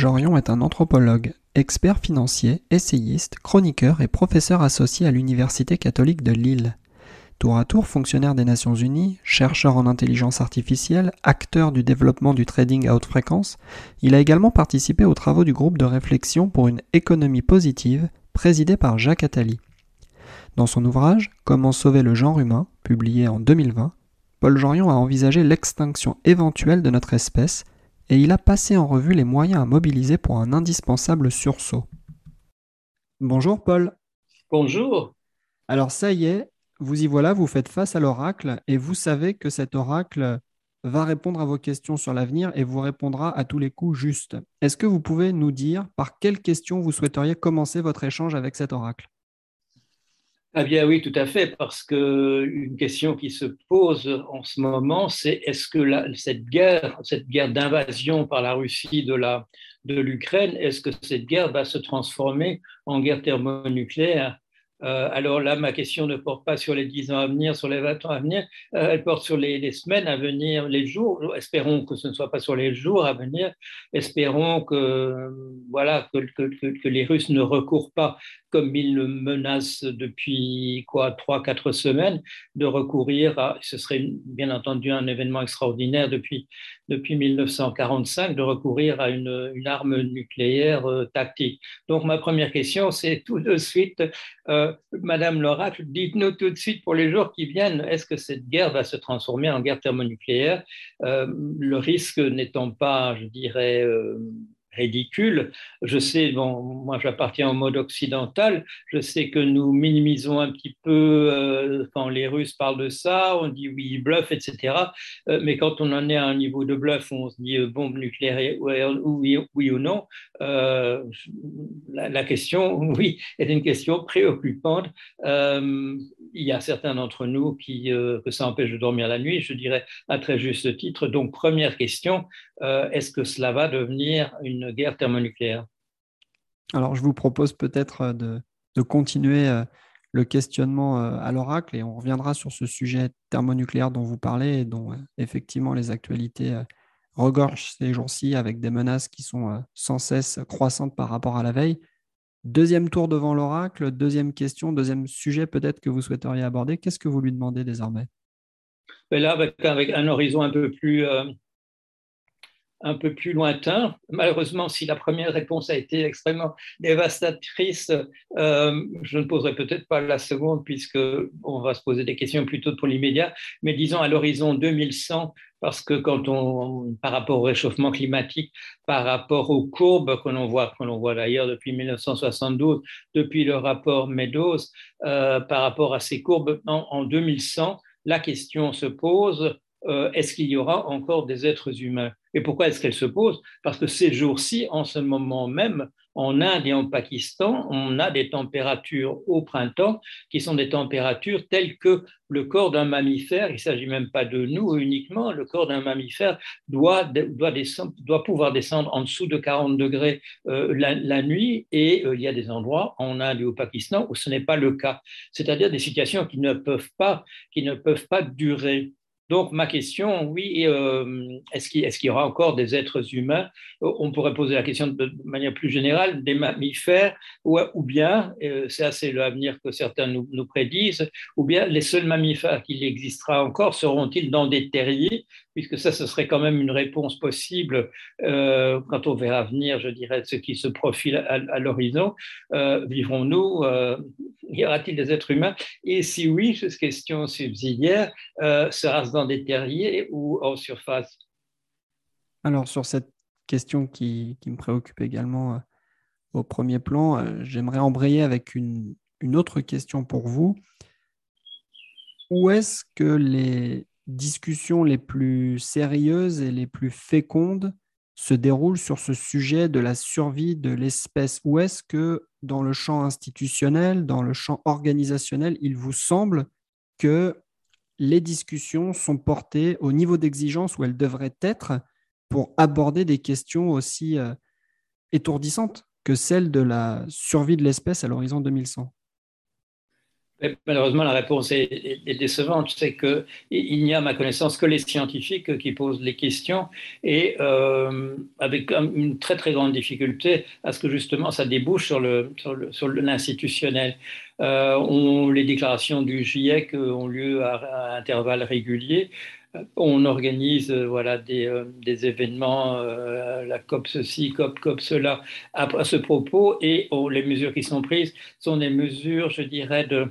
Jorion est un anthropologue, expert financier, essayiste, chroniqueur et professeur associé à l'Université catholique de Lille. Tour à tour fonctionnaire des Nations Unies, chercheur en intelligence artificielle, acteur du développement du trading à haute fréquence, il a également participé aux travaux du groupe de réflexion pour une économie positive, présidé par Jacques Attali. Dans son ouvrage Comment sauver le genre humain, publié en 2020, Paul Jorion a envisagé l'extinction éventuelle de notre espèce et il a passé en revue les moyens à mobiliser pour un indispensable sursaut. Bonjour Paul. Bonjour. Alors ça y est, vous y voilà, vous faites face à l'oracle et vous savez que cet oracle va répondre à vos questions sur l'avenir et vous répondra à tous les coups juste. Est-ce que vous pouvez nous dire par quelle question vous souhaiteriez commencer votre échange avec cet oracle? Ah bien oui, tout à fait, parce que une question qui se pose en ce moment, c'est est-ce que cette guerre, cette guerre d'invasion par la Russie de la de l'Ukraine, est-ce que cette guerre va se transformer en guerre thermonucléaire? Euh, alors là, ma question ne porte pas sur les 10 ans à venir, sur les 20 ans à venir, euh, elle porte sur les, semaines à venir, les jours. Espérons que ce ne soit pas sur les jours à venir. Espérons que, voilà, que, les Russes ne recourent pas, comme ils le menacent depuis quoi, 3-4 semaines, de recourir à, ce serait bien entendu un événement extraordinaire depuis, depuis 1945, de recourir à une, arme nucléaire euh, tactique. Donc ma première question, c'est tout de suite euh, Madame l'oracle, dites-nous tout de suite pour les jours qui viennent, est-ce que cette guerre va se transformer en guerre thermonucléaire? Euh, Le risque n'étant pas, je dirais, ridicule. Je sais, bon, moi j'appartiens au mode occidental, je sais que nous minimisons un petit peu euh, quand les Russes parlent de ça, on dit oui, bluff, etc. Euh, mais quand on en est à un niveau de bluff on se dit euh, bombe nucléaire, oui, oui, ou non, la, question, oui, est une question préoccupante. il y a certains d'entre nous qui, que ça empêche de dormir la nuit, je dirais à très juste titre. Donc, première question, est-ce que cela va devenir une guerre thermonucléaire Alors, je vous propose peut-être euh, de, continuer euh, le questionnement euh, à l'oracle et on reviendra sur ce sujet thermonucléaire dont vous parlez et dont effectivement les actualités regorgent ces jours-ci avec des menaces qui sont sans cesse croissantes par rapport à la veille. Deuxième tour devant l'oracle, deuxième question, deuxième sujet peut-être que vous souhaiteriez aborder. Qu'est-ce que vous lui demandez désormais? Ben Là, avec, un horizon un peu plus, un peu plus lointain. Malheureusement, si la première réponse a été extrêmement dévastatrice, euh, je ne poserai peut-être pas la seconde puisque on va se poser des questions plutôt pour l'immédiat, mais disons à l'horizon 2100, parce que quand on, par rapport au réchauffement climatique, par rapport aux courbes que l'on voit, que l'on voit d'ailleurs depuis 1972, depuis le rapport Meadows, euh, par rapport à ces courbes en, en 2100, la question se pose euh, est-ce qu'il y aura encore des êtres humains? Et pourquoi est-ce qu'elle se pose? Parce que ces jours-ci, en ce moment même, en Inde et en Pakistan, on a des températures au printemps qui sont des températures telles que le corps d'un mammifère, il ne s'agit même pas de nous uniquement, le corps d'un mammifère doit, doit, pouvoir descendre en dessous de 40 degrés euh, la, nuit et euh, il y a des endroits en Inde et au Pakistan où ce n'est pas le cas. C'est-à-dire des situations qui ne peuvent pas, qui ne peuvent pas durer. Donc ma question, oui, euh, est-ce qu'il y aura encore des êtres humains? On pourrait poser la question de, manière plus générale, des mammifères, ou, bien, euh, c'est assez l'avenir que certains nous, prédisent, ou bien les seuls mammifères qu'il existera encore seront-ils dans des terriers puisque ça, ce serait quand même une réponse possible euh, quand on verra venir, je dirais, ce qui se profile à, l'horizon. Euh, vivrons-nous euh, Y aura-t-il des êtres humains? Et si oui, cette question subsidiaire, sera-ce dans des terriers ou en surface? Alors, sur cette question qui, me préoccupe également au premier plan, j'aimerais embrayer avec une, une autre question pour vous. Où est-ce que les discussions les plus sérieuses et les plus fécondes se déroulent sur ce sujet de la survie de l'espèce. Ou est-ce que dans le champ institutionnel, dans le champ organisationnel, il vous semble que les discussions sont portées au niveau d'exigence où elles devraient être pour aborder des questions aussi euh, étourdissantes que celles de la survie de l'espèce à l'horizon 2100 Malheureusement, la réponse est, décevante. C'est qu'il n'y a, à ma connaissance, que les scientifiques qui posent les questions et euh, avec une très très grande difficulté à ce que justement ça débouche sur l'institutionnel. Le, euh, les déclarations du GIEC ont lieu à, intervalles réguliers. On organise voilà, des, des événements, la COP ceci, COP, COP cela, à, à ce propos, et les mesures qui sont prises sont des mesures, je dirais, de,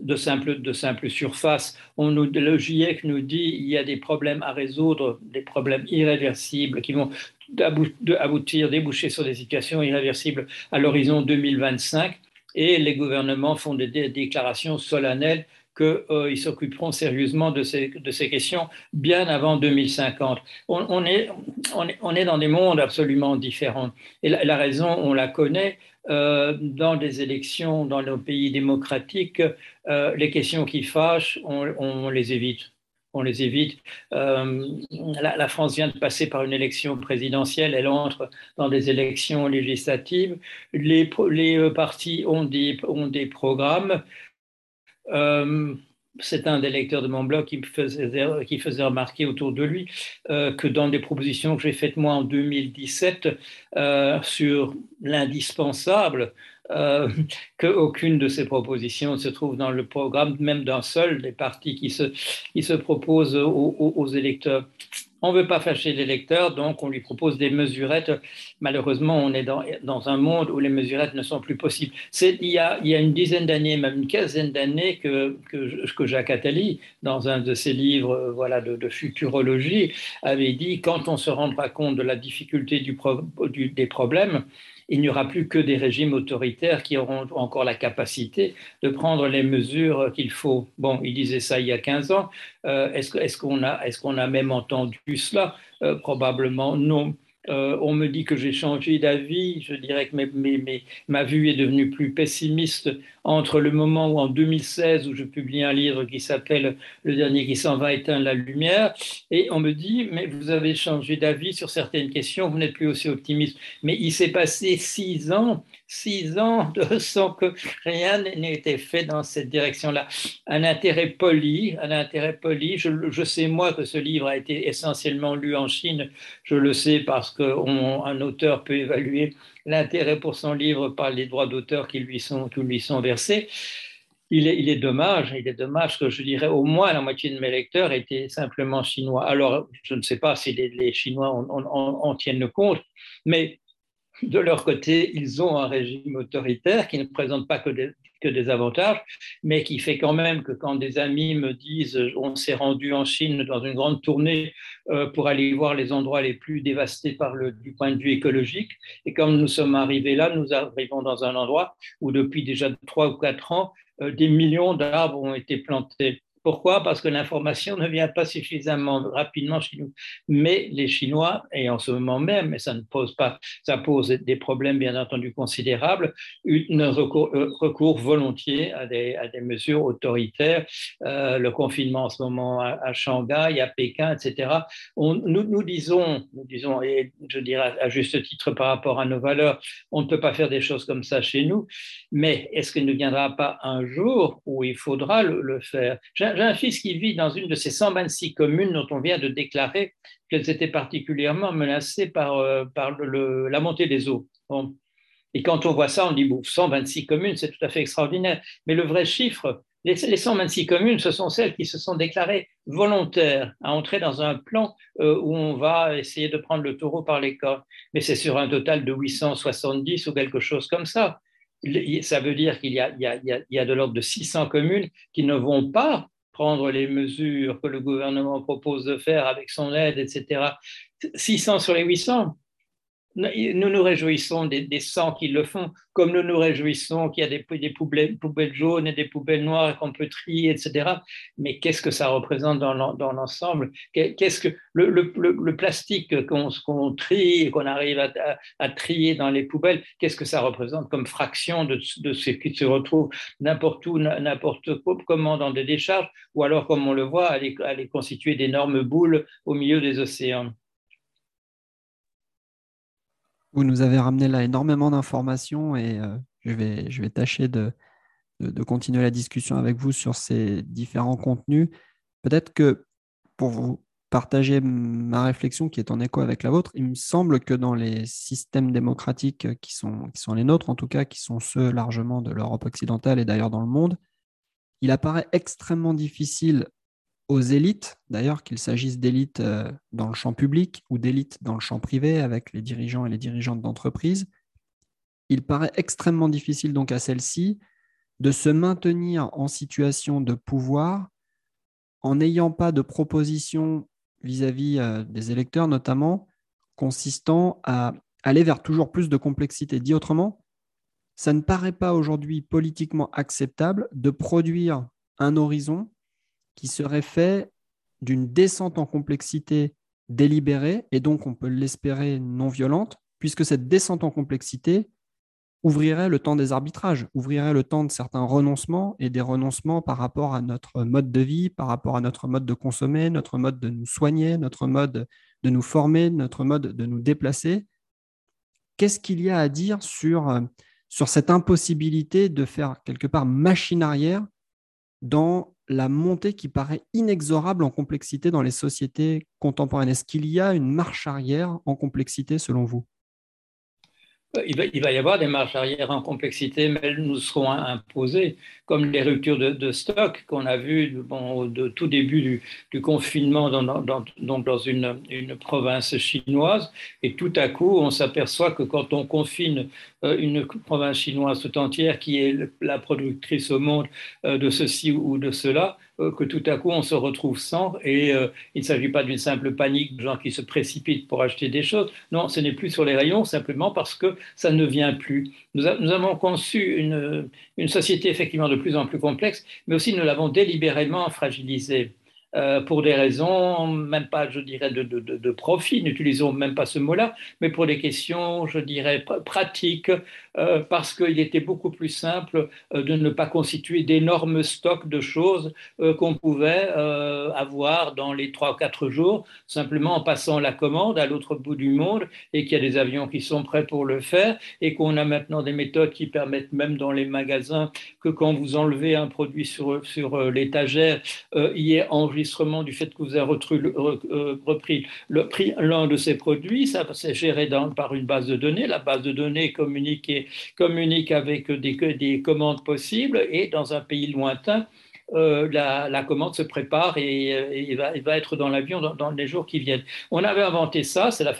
de simple, de simple surface. On le GIEC nous dit qu'il y a des problèmes à résoudre, des problèmes irréversibles qui vont aboutir, déboucher sur des situations irréversibles à l'horizon 2025. Et les gouvernements font des, déclarations solennelles qu'ils euh, s'occuperont sérieusement de ces, de ces, questions bien avant 2050. On, est, on, est, on, est, dans des mondes absolument différents. Et la raison, on la connaît, euh, dans des élections dans nos pays démocratiques, euh, les questions qui fâchent, on, les évite. On les évite. Euh, la, France vient de passer par une élection présidentielle, elle entre dans des élections législatives. Les, les partis ont des, ont des programmes c'est un des lecteurs de mon blog qui, faisait, remarquer autour de lui euh, que dans des propositions que j'ai faites moi en 2017 euh, sur l'indispensable, euh, qu'aucune de ces propositions se trouve dans le programme même d'un seul des partis qui se proposent aux électeurs. On ne veut pas fâcher l'électeur, donc on lui propose des mesurettes. Malheureusement, on est dans, un monde où les mesurettes ne sont plus possibles. Il y, a, il y a une dizaine d'années, même une quinzaine d'années, que, que, Jacques Attali, dans un de ses livres voilà, de, futurologie, avait dit quand on se rendra compte de la difficulté des problèmes, il n'y aura plus que des régimes autoritaires qui auront encore la capacité de prendre les mesures qu'il faut. Bon, il disait ça il y a 15 ans. Euh, est-ce qu'on a, même entendu cela? Euh, Probablement non. Euh, on me dit que j'ai changé d'avis. Je dirais que ma vue est devenue plus pessimiste entre le moment où, en 2016, où je publie un livre qui s'appelle Le dernier qui s'en va éteindre la lumière, et on me dit Mais vous avez changé d'avis sur certaines questions, vous n'êtes plus aussi optimiste. Mais il s'est passé six ans six ans sans que rien n'ait été fait dans cette direction-là. Un intérêt poli, un intérêt poli. Je, sais moi que ce livre a été essentiellement lu en Chine. Je le sais parce qu'un auteur peut évaluer l'intérêt pour son livre par les droits d'auteur qui lui sont, qui lui sont versés. Il est, il est, dommage, il est dommage que je dirais au moins la moitié de mes lecteurs étaient simplement chinois. Alors, je ne sais pas si les, Chinois en tiennent compte, mais de leur côté, ils ont un régime autoritaire qui ne présente pas que des, avantages, mais qui fait quand même que quand des amis me disent on s'est rendu en Chine dans une grande tournée euh, pour aller voir les endroits les plus dévastés par le, du point de vue écologique, et quand nous sommes arrivés là, nous arrivons dans un endroit où depuis déjà trois ou quatre ans, euh, des millions d'arbres ont été plantés. Pourquoi? Parce que l'information ne vient pas suffisamment rapidement chez nous. Mais les Chinois, et en ce moment même, et ça ne pose pas, ça pose des problèmes bien entendu considérables, une recours, euh, volontiers à des, mesures autoritaires. Euh, le confinement en ce moment à, Shanghai, à Pékin, etc. Nous, disons, nous disons, et je dirais à juste titre par rapport à nos valeurs, on ne peut pas faire des choses comme ça chez nous. Mais est-ce qu'il ne viendra pas un jour où il faudra le faire? J'ai un fils qui vit dans une de ces 126 communes dont on vient de déclarer qu'elles étaient particulièrement menacées par, euh, la montée des eaux. Et quand on voit ça, on dit, bon, 126 communes, c'est tout à fait extraordinaire. Mais le vrai chiffre, les, 126 communes, ce sont celles qui se sont déclarées volontaires à entrer dans un plan euh, où on va essayer de prendre le taureau par les cornes. Mais c'est sur un total de 870 ou quelque chose comme ça. Ça veut dire qu'il y a, de l'ordre de 600 communes qui ne vont pas prendre les mesures que le gouvernement propose de faire avec son aide, etc. 600 sur les 800, nous nous réjouissons des, des qui le font, comme nous nous réjouissons qu'il y a des, poubelles, jaunes et des poubelles noires qu'on peut trier, etc. Mais qu'est-ce que ça représente dans l'ensemble? Qu'est-ce que le, plastique qu'on trie qu'on arrive à, trier dans les poubelles, qu'est-ce que ça représente comme fraction de, de ce qui se retrouve n'importe où, n'importe comment dans des décharges, ou alors comme on le voit, aller, aller constituer d'énormes boules au milieu des océans? Vous nous avez ramené là énormément d'informations et euh, je, vais, je vais tâcher de, de, continuer la discussion avec vous sur ces différents contenus. Peut-être que pour vous partager ma réflexion qui est en écho avec la vôtre, il me semble que dans les systèmes démocratiques qui sont, qui sont les nôtres, en tout cas, qui sont ceux largement de l'Europe occidentale et d'ailleurs dans le monde, il apparaît extrêmement difficile aux élites, d'ailleurs qu'il s'agisse d'élites euh, dans le champ public ou d'élites dans le champ privé avec les dirigeants et les dirigeantes d'entreprise, il paraît extrêmement difficile donc à celles-ci de se maintenir en situation de pouvoir en n'ayant pas de proposition vis-à-vis euh, des électeurs notamment consistant à aller vers toujours plus de complexité. Dit autrement, ça ne paraît pas aujourd'hui politiquement acceptable de produire un horizon qui serait fait d'une descente en complexité délibérée, et donc on peut l'espérer non violente, puisque cette descente en complexité ouvrirait le temps des arbitrages, ouvrirait le temps de certains renoncements et des renoncements par rapport à notre mode de vie, par rapport à notre mode de consommer, notre mode de nous soigner, notre mode de nous former, notre mode de nous déplacer. Qu'est-ce qu'il y a à dire sur, sur cette impossibilité de faire quelque part machine arrière dans la montée qui paraît inexorable en complexité dans les sociétés contemporaines. Est-ce qu'il y a une marche arrière en complexité selon vous? Il va, y avoir des marches arrière en complexité, mais elles nous seront imposées, comme les ruptures de, stock qu'on a vues bon, de tout début du, confinement dans, une, province chinoise. Et tout à coup, on s'aperçoit que quand on confine euh, une province chinoise tout entière, qui est la productrice au monde euh, de ceci ou de cela, euh, que tout à coup on se retrouve sans et euh, il ne s'agit pas d'une simple panique de gens qui se précipitent pour acheter des choses. Non, ce n'est plus sur les rayons simplement parce que ça ne vient plus. Nous, avons conçu une société effectivement de plus en plus complexe, mais aussi nous l'avons délibérément fragilisée. Euh, pour des raisons, même pas, je dirais, de, profit, n'utilisons même pas ce mot-là, mais pour des questions, je dirais, pratiques, euh, parce qu'il était beaucoup plus simple euh, de ne pas constituer d'énormes stocks de choses qu'on pouvait avoir dans les trois ou quatre jours, simplement en passant la commande à l'autre bout du monde, et qu'il y a des avions qui sont prêts pour le faire, et qu'on a maintenant des méthodes qui permettent même dans les magasins que quand vous enlevez un produit sur, sur l'étagère, il y ait du fait que vous avez euh, repris l'un de ces produits. Ça, c'est géré par une base de données. La base de données communique, communique avec des, des commandes possibles et dans un pays lointain, euh, la, commande se prépare et, euh, il, va, être dans l'avion dans, les jours qui viennent. On avait inventé ça, c'est la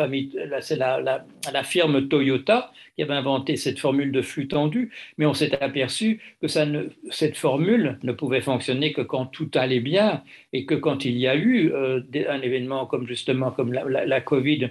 c'est la, la, firme Toyota qui avait inventé cette formule de flux tendu, mais on s'est aperçu que ça ne, cette formule ne pouvait fonctionner que quand tout allait bien et que quand il y a eu euh, un événement comme justement comme la, Covid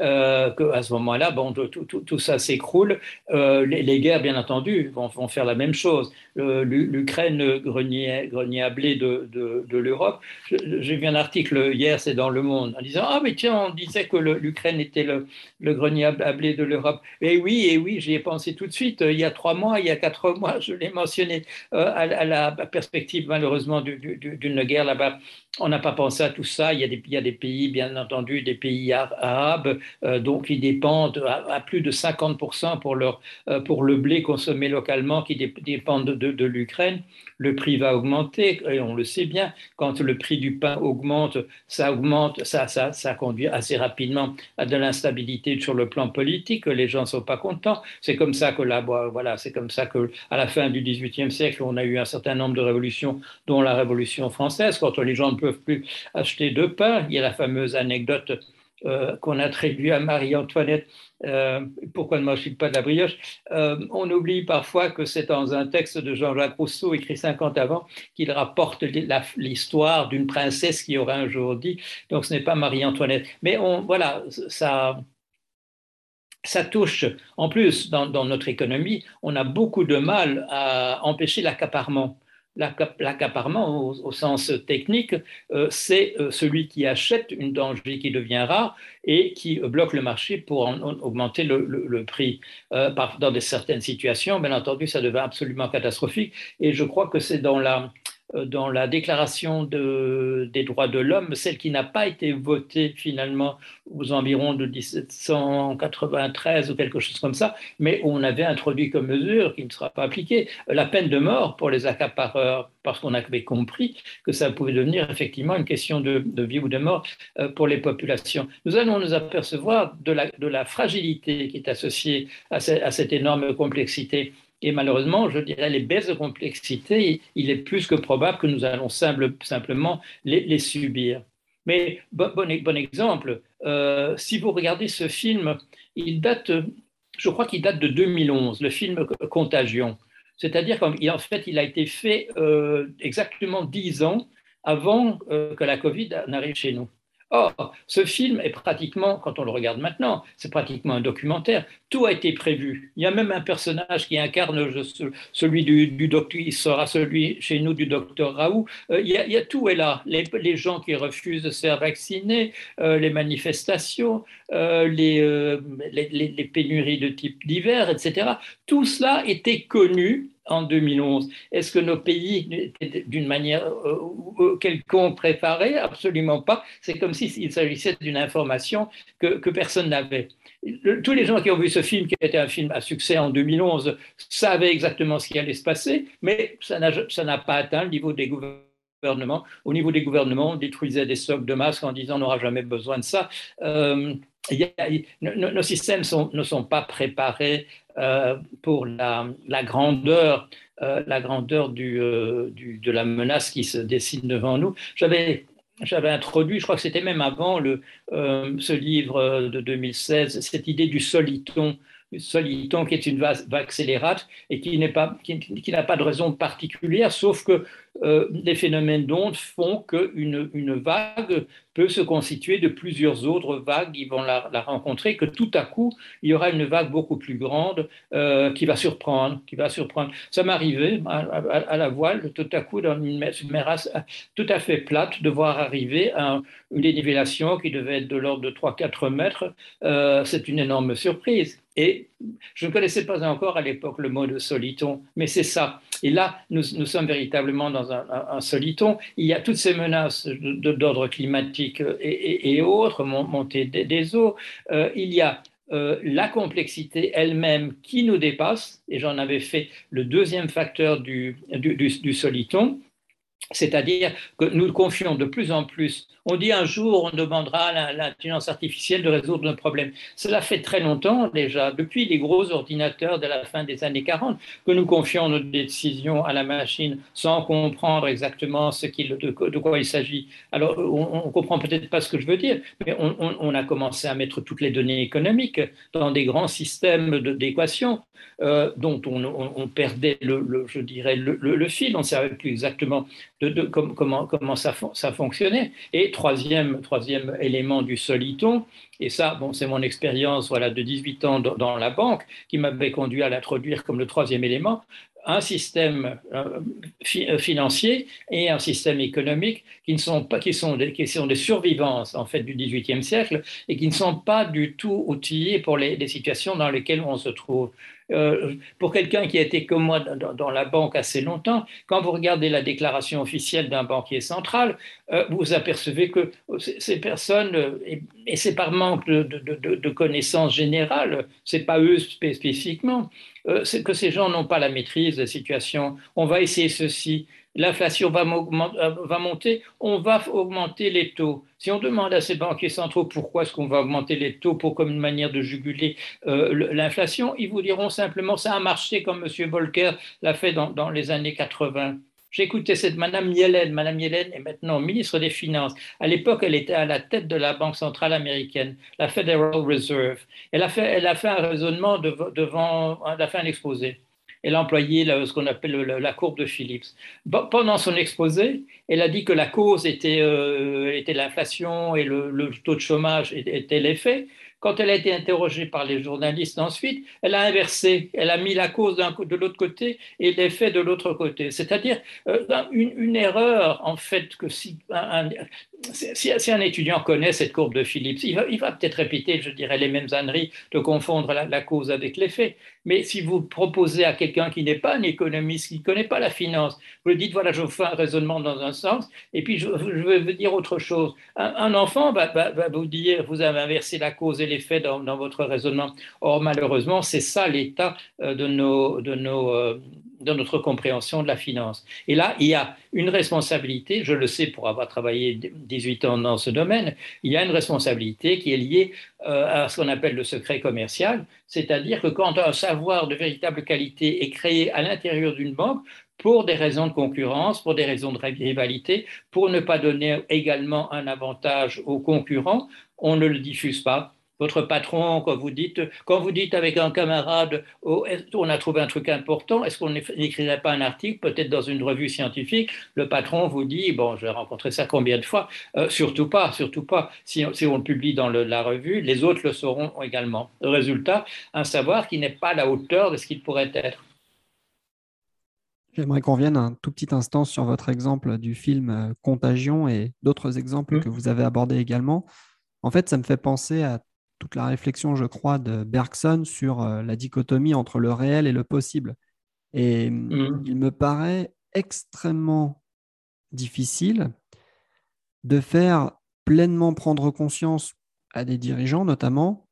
euh, qu'à ce moment-là, bon, tout, ça s'écroule. Euh, les, guerres, bien entendu, vont, faire la même chose. L'Ukraine, grenier, grenier à blé de, l'Europe. J'ai vu un article hier, c'est dans Le Monde, en disant Ah, mais tiens, on disait que l'Ukraine était le, le, grenier à blé de l'Europe. Et oui, et oui, j'y ai pensé tout de suite. Il y a trois mois, il y a quatre mois, je l'ai mentionné, euh, à, la perspective, malheureusement, d'une guerre là-bas. On n'a pas pensé à tout ça. Il y, a des, pays, bien entendu, des pays arabes, euh, donc qui dépendent à, plus de 50% pour, leur, euh, pour le blé consommé localement, qui dépendent de, l'Ukraine. Le prix va augmenter, et on le sait bien. Quand le prix du pain augmente, ça augmente, ça, ça, ça conduit assez rapidement à de l'instabilité sur le plan politique. Les gens ne sont pas contents. C'est comme ça que là, voilà, c'est comme ça que à la fin du XVIIIe siècle, on a eu un certain nombre de révolutions, dont la Révolution française, quand les gens peuvent plus acheter de pain. Il y a la fameuse anecdote euh, qu'on attribue à Marie-Antoinette. Euh, pourquoi ne mange pas de la brioche euh, On oublie parfois que c'est dans un texte de Jean-Jacques Rousseau, écrit 50 avant, qu'il rapporte l'histoire d'une princesse qui aurait un jour dit. Donc ce n'est pas Marie-Antoinette. Mais on, voilà, ça, ça touche, en plus, dans, notre économie, on a beaucoup de mal à empêcher l'accaparement. L'accaparement, au, sens technique, euh, c'est euh, celui qui achète une denrée qui devient rare et qui bloque le marché pour augmenter le, prix. Euh, dans certaines situations, bien entendu, ça devient absolument catastrophique. Et je crois que c'est dans la euh, dans la déclaration des droits de l'homme, celle qui n'a pas été votée finalement aux environs de 1793 ou quelque chose comme ça, mais on avait introduit comme mesure qui ne sera pas appliquée la peine de mort pour les accapareurs, parce qu'on avait compris que ça pouvait devenir effectivement une question de, vie ou de mort euh, pour les populations. Nous allons nous apercevoir de la fragilité qui est associée à cette énorme complexité et malheureusement, je dirais, les baisses de complexité, il est plus que probable que nous allons simplement les, subir. Mais bon, bon, exemple, euh, si vous regardez ce film, il date, je crois qu'il date de 2011, le film Contagion. C'est-à-dire qu'en fait, il a été fait euh, exactement dix ans avant euh, que la Covid n'arrive chez nous. Or, ce film est pratiquement, quand on le regarde maintenant, c'est pratiquement un documentaire. Tout a été prévu. Il y a même un personnage qui incarne celui du, docteur, il sera celui chez nous du docteur Raoult. Euh, il, y a, tout est là. Les, gens qui refusent de se faire vacciner, euh, les manifestations, euh, les, les, pénuries de type divers, etc. Tout cela était connu en 2011. Est-ce que nos pays étaient d'une manière euh, euh, quelconque préparés? Absolument pas. C'est comme s'il s'agissait d'une information que, personne n'avait. Tous les gens qui ont vu ce film, qui était un film à succès en 2011, savaient exactement ce qui allait se passer, mais ça n'a pas atteint le niveau des gouvernements. Au niveau des gouvernements, on détruisait des stocks de masques en disant on n'aura jamais besoin de ça. Euh, nos systèmes ne sont pas préparés euh, pour la, grandeur, euh, la grandeur euh, du, de la menace qui se dessine devant nous. J'avais j'avais introduit, je crois que c'était même avant le, ce livre de 2016, cette idée du soliton, soliton qui est une vague accélérate et qui n'a pas de raison particulière, sauf que euh, les phénomènes d'onde font qu'une une vague peut se constituer de plusieurs autres vagues qui vont la, rencontrer, que tout à coup, il y aura une vague beaucoup plus grande euh, qui va surprendre. Qui va surprendre. Ça m'est arrivé à, la voile, tout à coup, dans une mer tout à fait plate, de voir arriver une dénivellation qui devait être de l'ordre de 3-4 mètres. Euh, c'est une énorme surprise. Et je ne connaissais pas encore à l'époque le mot de soliton, mais c'est ça. Et là, nous, sommes véritablement dans un, soliton. Il y a toutes ces menaces d'ordre climatique et, autres, montée des, eaux. Euh, il y a euh, la complexité elle-même qui nous dépasse, et j'en avais fait le deuxième facteur du, du soliton, c'est-à-dire que nous confions de plus en plus. On dit un jour, on demandera à l'intelligence artificielle de résoudre nos problèmes. Cela fait très longtemps déjà, depuis les gros ordinateurs de la fin des années 40, que nous confions nos décisions à la machine sans comprendre exactement de, quoi il s'agit. Alors, on ne comprend peut-être pas ce que je veux dire, mais on, a commencé à mettre toutes les données économiques dans des grands systèmes d'équations euh, dont on, perdait, le, je dirais, le, fil. On ne savait plus exactement comment, comment ça, ça, fonctionnait. Et troisième, troisième élément du soliton, et ça, bon, c'est mon expérience voilà, de 18 ans dans, la banque qui m'avait conduit à l'introduire comme le troisième élément, un système euh, euh, financier et un système économique qui ne sont pas qui sont des, qui sont des survivances en fait du XVIIIe siècle et qui ne sont pas du tout outillés pour les, les situations dans lesquelles on se trouve. Euh, pour quelqu'un qui a été comme moi dans, la banque assez longtemps, quand vous regardez la déclaration officielle d'un banquier central, euh, vous apercevez que ces personnes, euh, et, c'est par manque de, connaissances générales, c'est pas eux spécifiquement, c'est que ces gens n'ont pas la maîtrise de la situation. On va essayer ceci, l'inflation va, va, monter, on va augmenter les taux. Si on demande à ces banquiers centraux pourquoi est-ce qu'on va augmenter les taux pour comme une manière de juguler euh, l'inflation, ils vous diront simplement ça a marché comme M. Volcker l'a fait dans, les années 80. J'écoutais cette Madame Yellen. Madame Yellen est maintenant ministre des Finances. À l'époque, elle était à la tête de la Banque centrale américaine, la Federal Reserve. Elle a fait, elle a fait un raisonnement devant, elle a fait un exposé elle a employé ce qu'on appelle la courbe de Phillips. Pendant son exposé, elle a dit que la cause était, euh, l'inflation et le, taux de chômage était l'effet, Quand elle a été interrogée par les journalistes ensuite, elle a inversé, elle a mis la cause de l'autre côté et l'effet de l'autre côté. C'est-à-dire euh, une, erreur, en fait, que si si, un étudiant connaît cette courbe de Phillips, il va, peut-être répéter, je dirais, les mêmes âneries de confondre la, cause avec l'effet. Mais si vous proposez à quelqu'un qui n'est pas un économiste, qui ne connaît pas la finance, vous lui dites, voilà, je fais un raisonnement dans un sens, et puis je, vais vous dire autre chose. Un, enfant va, vous dire, vous avez inversé la cause et l'effet dans, votre raisonnement. Or, malheureusement, c'est ça l'état euh, de de euh, dans notre compréhension de la finance. Et là, il y a une responsabilité, je le sais pour avoir travaillé 18 ans dans ce domaine, il y a une responsabilité qui est liée euh, à ce qu'on appelle le secret commercial, c'est-à-dire que quand un savoir de véritable qualité est créé à l'intérieur d'une banque, pour des raisons de concurrence, pour des raisons de rivalité, pour ne pas donner également un avantage aux concurrents, on ne le diffuse pas votre patron, quand vous dites, quand vous dites avec un camarade, oh, on a trouvé un truc important, est-ce qu'on n'écrirait pas un article, peut-être dans une revue scientifique? Le patron vous dit, bon, j'ai rencontré ça combien de fois? Euh, Surtout pas, surtout pas. Si, on le publie dans la revue, les autres le sauront également. Le résultat, un savoir qui n'est pas à la hauteur de ce qu'il pourrait être. J'aimerais qu'on revienne un tout petit instant sur votre exemple du film euh, Contagion et d'autres exemples mmh. que vous avez abordés également. En fait, ça me fait penser à toute la réflexion, je crois, de Bergson sur euh, la dichotomie entre le réel et le possible. Et mmh. il me paraît extrêmement difficile de faire pleinement prendre conscience à des dirigeants, notamment,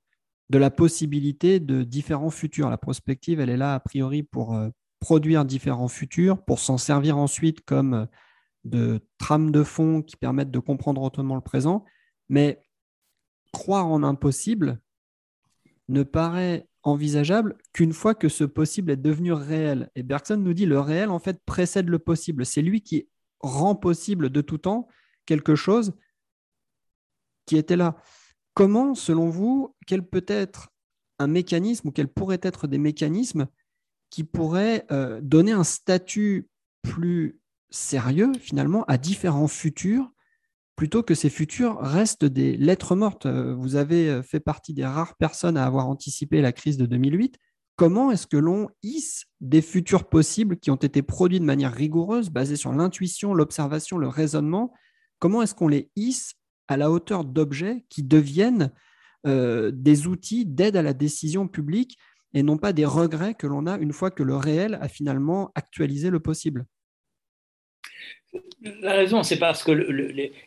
de la possibilité de différents futurs. La prospective, elle est là a priori pour euh, produire différents futurs, pour s'en servir ensuite comme euh, de trames de fond qui permettent de comprendre autrement le présent. Mais croire en impossible ne paraît envisageable qu'une fois que ce possible est devenu réel. Et Bergson nous dit le réel, en fait, précède le possible. C'est lui qui rend possible de tout temps quelque chose qui était là. Comment, selon vous, quel peut être un mécanisme ou quels pourraient être des mécanismes qui pourraient euh, donner un statut plus sérieux, finalement, à différents futurs plutôt que ces futurs restent des lettres mortes. Euh, vous avez euh, fait partie des rares personnes à avoir anticipé la crise de 2008. Comment est-ce que l'on hisse des futurs possibles qui ont été produits de manière rigoureuse, basés sur l'intuition, l'observation, le raisonnement? Comment est-ce qu'on les hisse à la hauteur d'objets qui deviennent euh, des outils d'aide à la décision publique et non pas des regrets que l'on a une fois que le réel a finalement actualisé le possible? La raison, c'est parce que,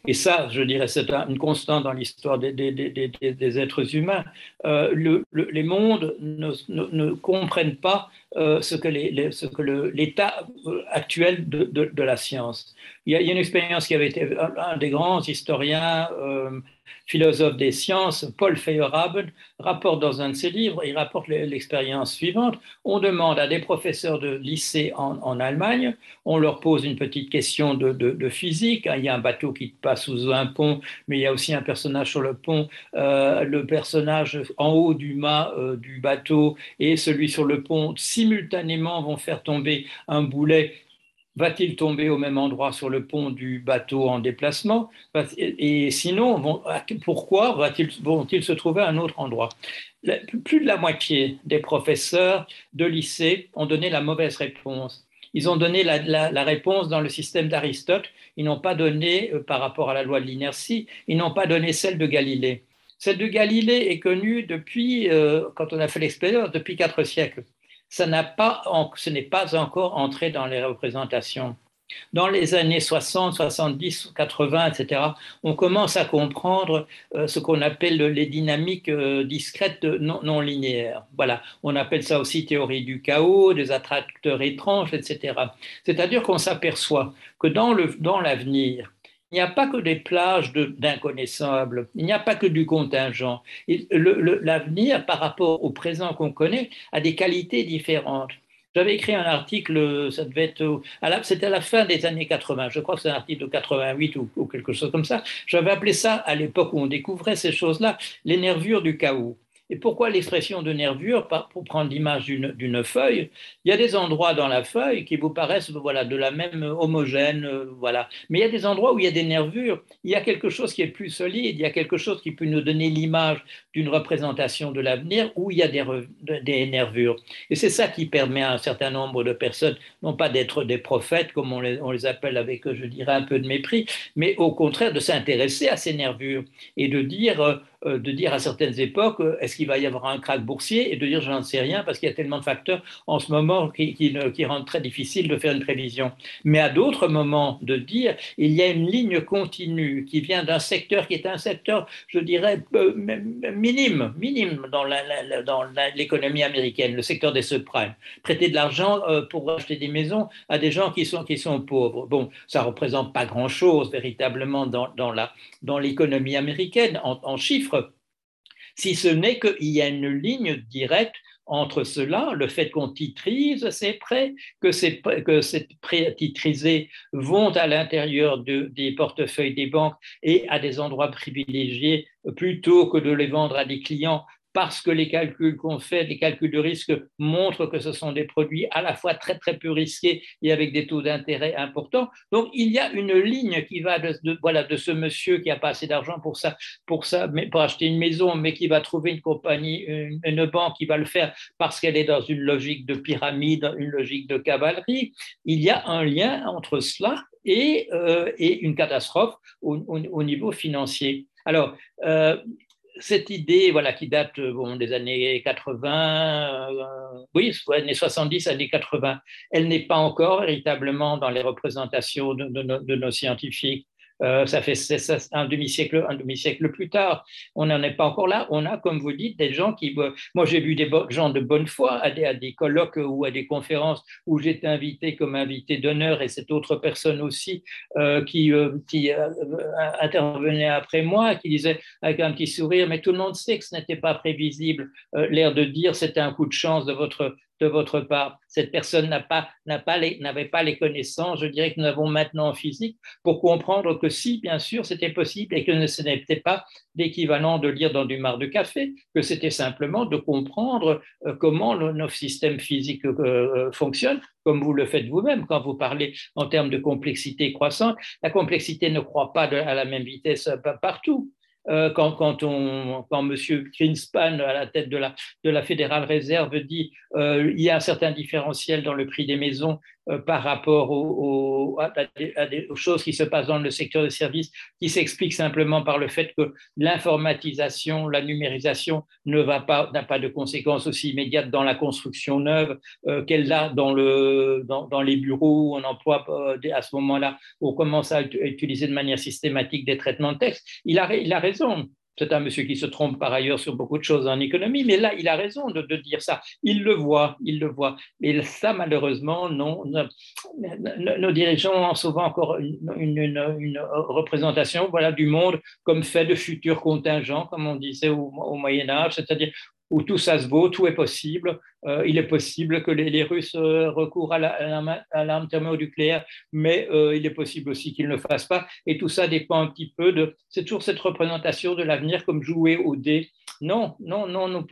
et ça, je dirais, c'est une constante dans l'histoire des, êtres humains, euh, les mondes ne, comprennent pas euh, ce que l'état euh, actuel de, la science. Il y, a, une expérience qui avait été un, des grands historiens philosophe des sciences, Paul Feyerabend, rapporte dans un de ses livres, il rapporte l'expérience suivante. On demande à des professeurs de lycée en, Allemagne, on leur pose une petite question de, physique. Il y a un bateau qui passe sous un pont, mais il y a aussi un personnage sur le pont. Euh, le personnage en haut du mât euh, du bateau et celui sur le pont simultanément vont faire tomber un boulet Va-t-il tomber au même endroit sur le pont du bateau en déplacement? Et sinon, pourquoi vont-ils se trouver à un autre endroit? Plus de la moitié des professeurs de lycée ont donné la mauvaise réponse. Ils ont donné la, réponse dans le système d'Aristote, ils n'ont pas donné, euh, par rapport à la loi de l'inertie, ils n'ont pas donné celle de Galilée. Celle de Galilée est connue depuis, euh, quand on a fait l'expérience, depuis quatre siècles pas, ce n'est pas encore entré dans les représentations. Dans les années 60, 70, 80, etc., on commence à comprendre euh, ce qu'on appelle les dynamiques euh, discrètes non, linéaires. Voilà, on appelle ça aussi théorie du chaos, des attracteurs étranges, etc. C'est-à-dire qu'on s'aperçoit que dans l'avenir, il n'y a pas que des plages d'inconnaissables, il n'y a pas que du contingent. L'avenir, par rapport au présent qu'on connaît, a des qualités différentes. J'avais écrit un article, ça devait être, c'était à la fin des années 80, je crois que c'est un article de 88 ou, ou quelque chose comme ça. J'avais appelé ça, à l'époque où on découvrait ces choses-là, les nervures du chaos. Et pourquoi l'expression de nervure Pour prendre l'image d'une feuille, il y a des endroits dans la feuille qui vous paraissent voilà, de la même homogène, euh, voilà. mais il y a des endroits où il y a des nervures, il y a quelque chose qui est plus solide, il y a quelque chose qui peut nous donner l'image d'une représentation de l'avenir où il y a des, des nervures. Et c'est ça qui permet à un certain nombre de personnes, non pas d'être des prophètes, comme on les, appelle avec, je dirais, un peu de mépris, mais au contraire de s'intéresser à ces nervures et de dire euh, euh, de dire à certaines époques euh, est-ce qu'il va y avoir un krach boursier et de dire je n'en sais rien parce qu'il y a tellement de facteurs en ce moment qui, qui, rendent très difficile de faire une prévision. Mais à d'autres moments de dire il y a une ligne continue qui vient d'un secteur qui est un secteur, je dirais, euh, minime, minime dans l'économie américaine, le secteur des subprimes. Prêter de l'argent pour acheter des maisons à des gens qui sont, pauvres. Bon, ça ne représente pas grand-chose véritablement dans, l'économie américaine en chiffres si ce n'est qu'il y a une ligne directe entre cela, le fait qu'on titrise ces prêts, que ces, que prêts titrisés vont à l'intérieur des portefeuilles des banques et à des endroits privilégiés plutôt que de les vendre à des clients parce que les calculs qu'on fait, les calculs de risque montrent que ce sont des produits à la fois très très peu risqués et avec des taux d'intérêt importants. Donc il y a une ligne qui va de, voilà de ce monsieur qui a pas assez d'argent pour ça pour ça mais pour acheter une maison mais qui va trouver une compagnie une, banque qui va le faire parce qu'elle est dans une logique de pyramide, une logique de cavalerie. Il y a un lien entre cela et, euh, et une catastrophe au, au, niveau financier. Alors, euh, cette idée voilà, qui date bon, des années 80, euh, oui, années 70, années 80, elle n'est pas encore véritablement dans les représentations de nos scientifiques. Euh, ça fait un demi-siècle, un demi-siècle plus tard. On n'en est pas encore là. On a, comme vous dites, des gens qui. Moi, j'ai vu des gens de bonne foi à des, à des colloques ou à des conférences où j'étais invité comme invité d'honneur et cette autre personne aussi euh, qui, euh, qui intervenait après moi, qui disait avec un petit sourire, mais tout le monde sait que ce n'était pas prévisible. L'air de dire c'était un coup de chance de votre de votre part. Cette personne n'avait pas les connaissances, je dirais, que nous avons maintenant en physique, pour comprendre que si, bien sûr, c'était possible et que ce n'était pas l'équivalent de lire dans du mar de café, que c'était simplement de comprendre euh, comment nos systèmes physiques euh, euh, fonctionnent, comme vous le faites vous-même quand vous parlez en termes de complexité croissante. La complexité ne croît pas à la même vitesse partout. Euh, quand, quand, M. Greenspan, à la tête de la, Fédérale Réserve, dit euh, il y a un certain différentiel dans le prix des maisons par rapport aux, choses qui se passent dans le secteur des services, qui s'explique simplement par le fait que l'informatisation, la numérisation n'a pas de conséquences aussi immédiates dans la construction neuve euh, qu'elle a dans, le, dans, dans, les bureaux où on emploie euh, à ce moment-là, où on commence à utiliser de manière systématique des traitements de texte. Il a raison. C'est un monsieur qui se trompe par ailleurs sur beaucoup de choses en économie, mais là, il a raison de, dire ça. Il le voit, il le voit. Mais ça, malheureusement, non. Nos, dirigeants ont souvent encore une, représentation voilà, du monde comme fait de futurs contingents, comme on disait au, au Moyen Âge, c'est-à-dire où tout ça se vaut, tout est possible. Euh, il est possible que les, Russes euh, recourent à l'arme thermonucléaire, mais euh, il est possible aussi qu'ils ne le fassent pas. Et tout ça dépend un petit peu de. C'est toujours cette représentation de l'avenir comme jouer au dé. Non, non, non.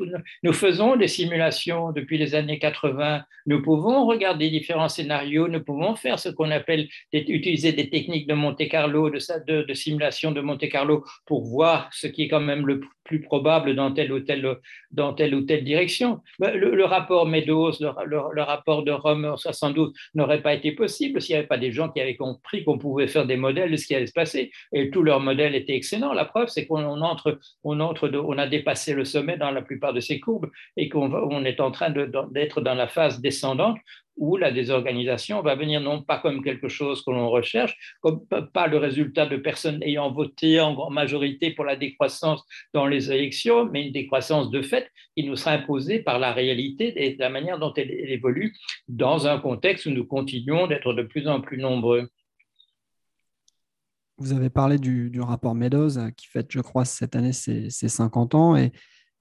Nous, faisons des simulations depuis les années 80. Nous pouvons regarder différents scénarios. Nous pouvons faire ce qu'on appelle utiliser des techniques de Monte Carlo, de, simulation de Monte Carlo pour voir ce qui est quand même le plus probable dans telle ou telle, dans telle, ou telle direction. Le, rapport Meadows, le, rapport de Rome en 72 n'aurait pas été possible s'il n'y avait pas des gens qui avaient compris qu'on pouvait faire des modèles de ce qui allait se passer. Et tous leurs modèles étaient excellents. La preuve, c'est qu'on entre, on, a dépassé le sommet dans la plupart de ces courbes et qu'on on est en train d'être dans la phase descendante où la désorganisation va venir non pas comme quelque chose que l'on recherche, comme pas le résultat de personnes ayant voté en grande majorité pour la décroissance dans les élections, mais une décroissance de fait qui nous sera imposée par la réalité et la manière dont elle, évolue dans un contexte où nous continuons d'être de plus en plus nombreux. Vous avez parlé du, rapport Meadows qui fête, je crois, cette année ses, 50 ans. Et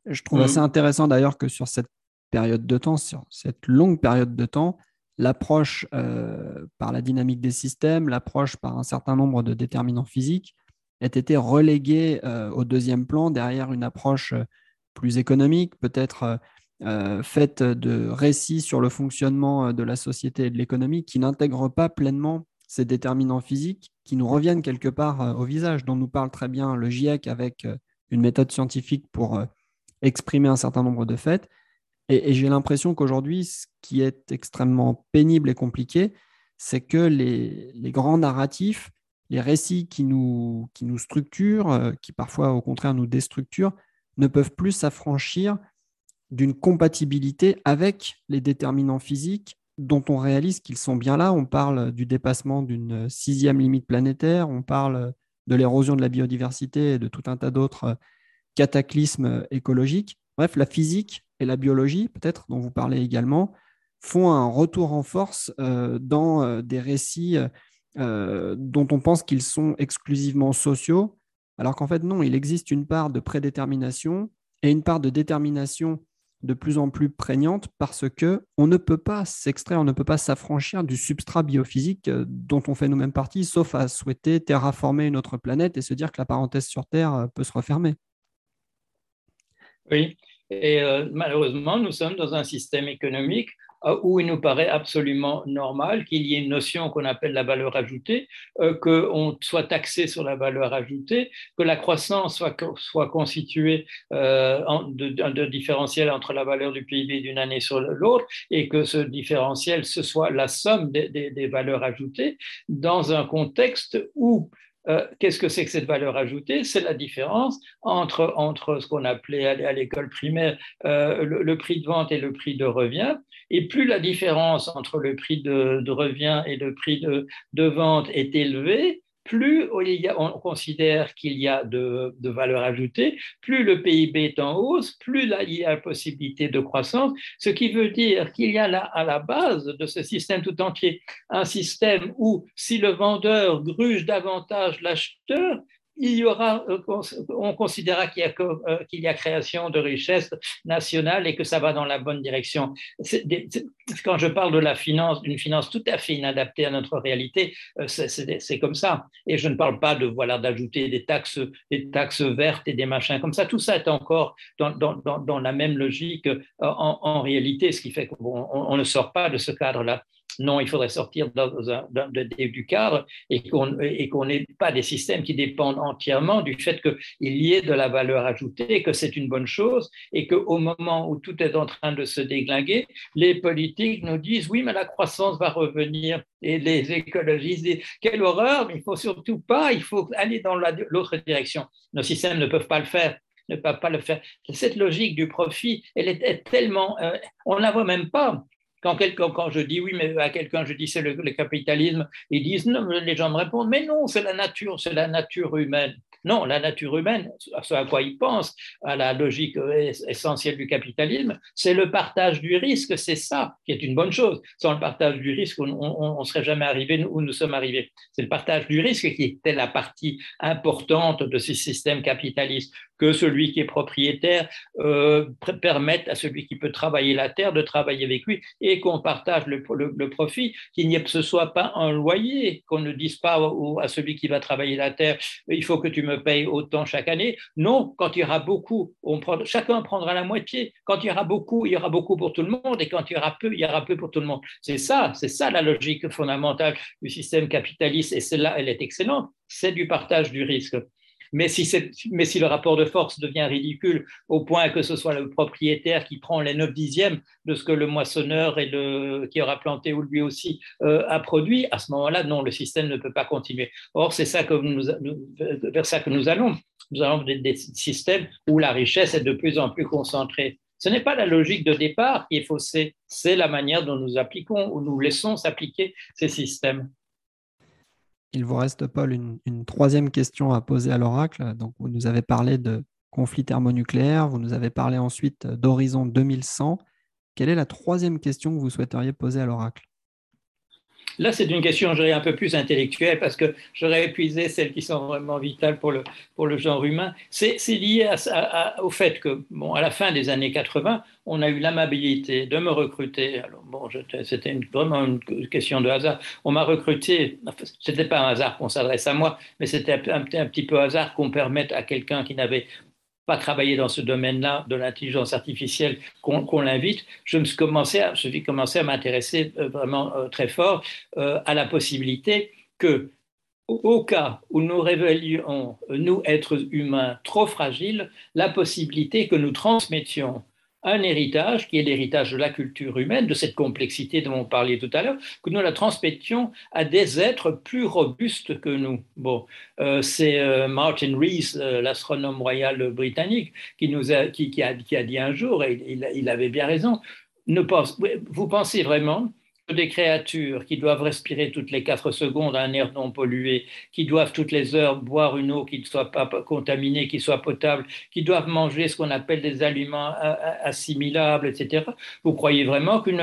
je trouve mmh. assez intéressant d'ailleurs que sur cette période de temps, sur cette longue période de temps, l'approche euh, par la dynamique des systèmes, l'approche par un certain nombre de déterminants physiques ait été reléguée euh, au deuxième plan derrière une approche euh, plus économique, peut-être faite de récits sur le fonctionnement de la société et de l'économie qui n'intègrent pas pleinement ces déterminants physiques qui nous reviennent quelque part au visage, dont nous parle très bien le GIEC avec une méthode scientifique pour exprimer un certain nombre de faits. Et, j'ai l'impression qu'aujourd'hui, ce qui est extrêmement pénible et compliqué, c'est que les, grands narratifs, les récits qui nous, qui nous structurent, euh, qui parfois au contraire nous déstructurent, ne peuvent plus s'affranchir d'une compatibilité avec les déterminants physiques dont on réalise qu'ils sont bien là. On parle du dépassement d'une sixième limite planétaire, on parle de l'érosion de la biodiversité et de tout un tas d'autres cataclysmes écologiques. Bref, la physique et la biologie, peut-être, dont vous parlez également, font un retour en force euh, dans euh, des récits euh, dont on pense qu'ils sont exclusivement sociaux, alors qu'en fait, non, il existe une part de prédétermination et une part de détermination de plus en plus prégnante parce que on ne peut pas s'extraire, on ne peut pas s'affranchir du substrat biophysique dont on fait nous-mêmes partie, sauf à souhaiter terraformer une autre planète et se dire que la parenthèse sur Terre peut se refermer. Oui, et euh, malheureusement, nous sommes dans un système économique euh, où il nous paraît absolument normal qu'il y ait une notion qu'on appelle la valeur ajoutée, euh, qu'on soit taxé sur la valeur ajoutée, que la croissance soit, constituée de, de, différentiel entre la valeur du PIB d'une année sur l'autre et que ce différentiel, ce soit la somme des valeurs ajoutées dans un contexte où euh, qu'est-ce que c'est que cette valeur ajoutée? C'est la différence entre, entre ce qu'on appelait à l'école primaire euh, le, prix de vente et le prix de revient. Et plus la différence entre le prix de, revient et le prix de, de vente est élevée, plus on considère qu'il y a de, valeur ajoutée, plus le PIB est en hausse, plus là, il y a possibilité de croissance, ce qui veut dire qu'il y a là, à la base de ce système tout entier un système où si le vendeur gruge davantage l'acheteur, il y aura, euh, on considérera qu'il y, a, euh, qu'il y a création de richesses nationales et que ça va dans la bonne direction. quand je parle de la finance, d'une finance tout à fait inadaptée à notre réalité, euh, c'est comme ça. Et je ne parle pas de voilà d'ajouter des taxes, des taxes vertes et des machins comme ça. Tout ça est encore dans, la même logique en, en, réalité, ce qui fait qu'on on ne sort pas de ce cadre-là. Non, il faudrait sortir du cadre et qu'on n'ait pas des systèmes qui dépendent entièrement du fait qu'il y ait de la valeur ajoutée, que c'est une bonne chose et qu'au moment où tout est en train de se déglinguer, les politiques nous disent oui, mais la croissance va revenir et les écologistes disent quelle horreur, mais il faut surtout pas, il faut aller dans l'autre direction. Nos systèmes ne peuvent pas le faire ne peuvent pas le faire. Cette logique du profit, elle est, tellement, euh, on ne la voit même pas. Quand, je dis oui, mais à quelqu'un, je dis c'est le, le, capitalisme, ils disent non, les gens me répondent, mais non, c'est la nature, c'est la nature humaine. Non, la nature humaine, ce à quoi ils pensent, à la logique essentielle du capitalisme, c'est le partage du risque, c'est ça qui est une bonne chose. Sans le partage du risque, on ne serait jamais arrivé où nous sommes arrivés. C'est le partage du risque qui était la partie importante de ce système capitaliste que celui qui est propriétaire euh, permette à celui qui peut travailler la terre de travailler avec lui et qu'on partage le, profit, qu'il n'y ait ce soit pas un loyer, qu'on ne dise pas à celui qui va travailler la terre, il faut que tu me payes autant chaque année. Non, quand il y aura beaucoup, chacun prendra la moitié. Quand il y aura beaucoup, il y aura beaucoup pour tout le monde et quand il y aura peu, il y aura peu pour tout le monde. C'est ça, c'est ça la logique fondamentale du système capitaliste et celle-là, elle est excellente, c'est du partage du risque. Mais si, le rapport de force devient ridicule au point que ce soit le propriétaire qui prend les 9 dixièmes de ce que le moissonneur qui aura planté ou lui aussi euh, a produit, à ce moment-là, non, le système ne peut pas continuer. Or, c'est vers ça que nous allons. Nous allons des, des systèmes où la richesse est de plus en plus concentrée. Ce n'est pas la logique de départ qui est faussée, c'est la manière dont nous appliquons ou nous laissons s'appliquer ces systèmes. Il vous reste, Paul, une, troisième question à poser à l'oracle. Donc, vous nous avez parlé de conflit thermonucléaire, vous nous avez parlé ensuite d'horizon 2100. Quelle est la troisième question que vous souhaiteriez poser à l'oracle? Là, c'est une question, un peu plus intellectuelle parce que j'aurais épuisé celles qui sont vraiment vitales pour le, pour le genre humain. C'est lié au fait que, bon, à la fin des années 80, on a eu l'amabilité de me recruter. Alors, bon, c'était vraiment une question de hasard. On m'a recruté, ce n'était pas un hasard qu'on s'adresse à moi, mais c'était un, un, petit peu hasard qu'on permette à quelqu'un qui n'avait pas travailler dans ce domaine-là de l'intelligence artificielle qu'on l'invite, je me suis commencé à, je commencé à m'intéresser euh, vraiment euh, très fort à la possibilité que au cas où nous révélions, nous, êtres humains trop fragiles, la possibilité que nous transmettions un héritage qui est l'héritage de la culture humaine, de cette complexité dont on parlait tout à l'heure, que nous la transmettions à des êtres plus robustes que nous. Bon, euh, c'est euh, Martin Rees, euh, l'astronome royal britannique, qui, a, dit un jour, et il, il avait bien raison, ne pense, vous pensez vraiment des créatures qui doivent respirer toutes les quatre secondes un air non pollué, qui doivent toutes les heures boire une eau qui ne soit pas contaminée, qui soit potable, qui doivent manger ce qu'on appelle des aliments assimilables, etc. Vous croyez vraiment qu'une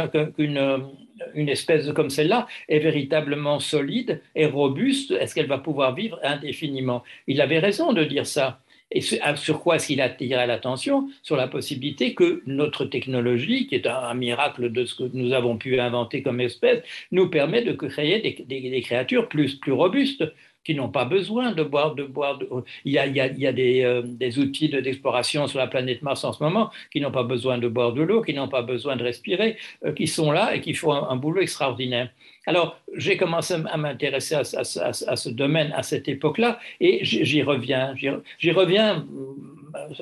une espèce comme celle-là est véritablement solide et robuste? Est-ce qu'elle va pouvoir vivre indéfiniment? Il avait raison de dire ça. Et ah, sur quoi est-ce qu'il attirait l'attention? Sur la possibilité que notre technologie, qui est un, miracle de ce que nous avons pu inventer comme espèce, nous permet de créer des, créatures plus, plus robustes qui n'ont pas besoin de boire. De boire Il y a, des, euh, des, outils d'exploration sur la planète Mars en ce moment qui n'ont pas besoin de boire de l'eau, qui n'ont pas besoin de respirer, euh, qui sont là et qui font un boulot extraordinaire. Alors, j'ai commencé à m'intéresser à, ce domaine à cette époque-là, et j'y reviens. J'y reviens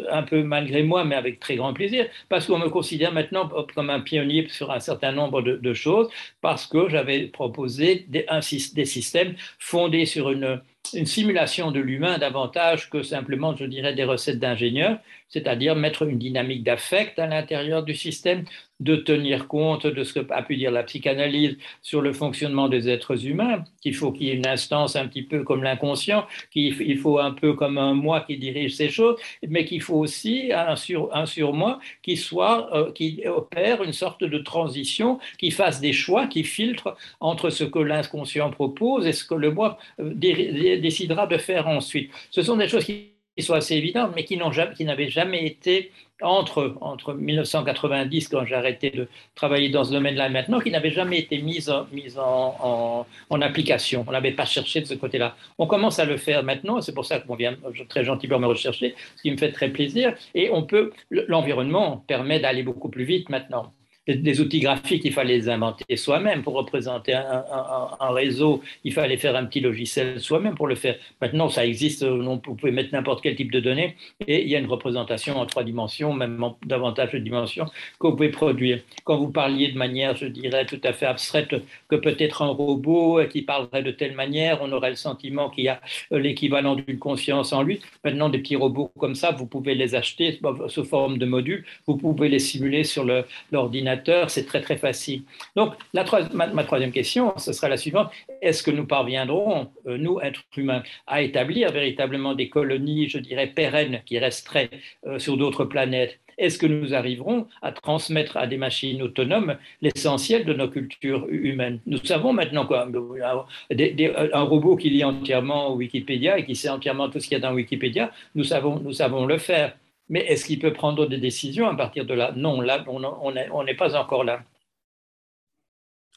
un peu malgré moi, mais avec très grand plaisir, parce qu'on me considère maintenant comme un pionnier sur un certain nombre de, choses, parce que j'avais proposé des, des systèmes fondés sur une, une simulation de l'humain davantage que simplement, je dirais, des recettes d'ingénieurs, c'est-à-dire mettre une dynamique d'affect à l'intérieur du système, de tenir compte de ce que a pu dire la psychanalyse sur le fonctionnement des êtres humains, qu'il faut qu'il y ait une instance un petit peu comme l'inconscient, qu'il faut un peu comme un moi qui dirige ces choses, mais qu'il faut aussi un, sur, un surmoi qui soit, euh, qui opère une sorte de transition, qui fasse des choix, qui filtre entre ce que l'inconscient propose et ce que le moi euh, décidera de faire ensuite. Ce sont des choses qui sont assez évidentes, mais qui n'avaient jamais été entre, entre 1990, quand j'ai arrêté de travailler dans ce domaine-là, maintenant, qui n'avait jamais été mise, en, mise en, application. On n'avait pas cherché de ce côté-là. On commence à le faire maintenant, c'est pour ça qu'on vient très gentiment me rechercher, ce qui me fait très plaisir. Et on peut, l'environnement permet d'aller beaucoup plus vite maintenant des outils graphiques, il fallait les inventer soi-même. Pour représenter un, réseau, il fallait faire un petit logiciel soi-même pour le faire. Maintenant, ça existe, vous pouvez mettre n'importe quel type de données et il y a une représentation en trois dimensions, même en davantage de dimensions, que vous pouvez produire. Quand vous parliez de manière, je dirais, tout à fait abstraite, que peut-être un robot qui parlerait de telle manière, on aurait le sentiment qu'il y a l'équivalent d'une conscience en lui. Maintenant, des petits robots comme ça, vous pouvez les acheter sous forme de modules, vous pouvez les simuler sur l'ordinateur c'est très très facile. Donc, ma, troisième question, ce sera la suivante. Est-ce que nous parviendrons, euh, nous, êtres humains, à établir véritablement des colonies, je dirais, pérennes qui resteraient euh, sur d'autres planètes? Est-ce que nous arriverons à transmettre à des machines autonomes l'essentiel de nos cultures humaines? Nous savons maintenant quoi, un robot qui lit entièrement Wikipédia et qui sait entièrement tout ce qu'il y a dans Wikipédia, nous savons, nous savons le faire. Mais est-ce qu'il peut prendre des décisions à partir de là? Non, là, on n'est pas encore là.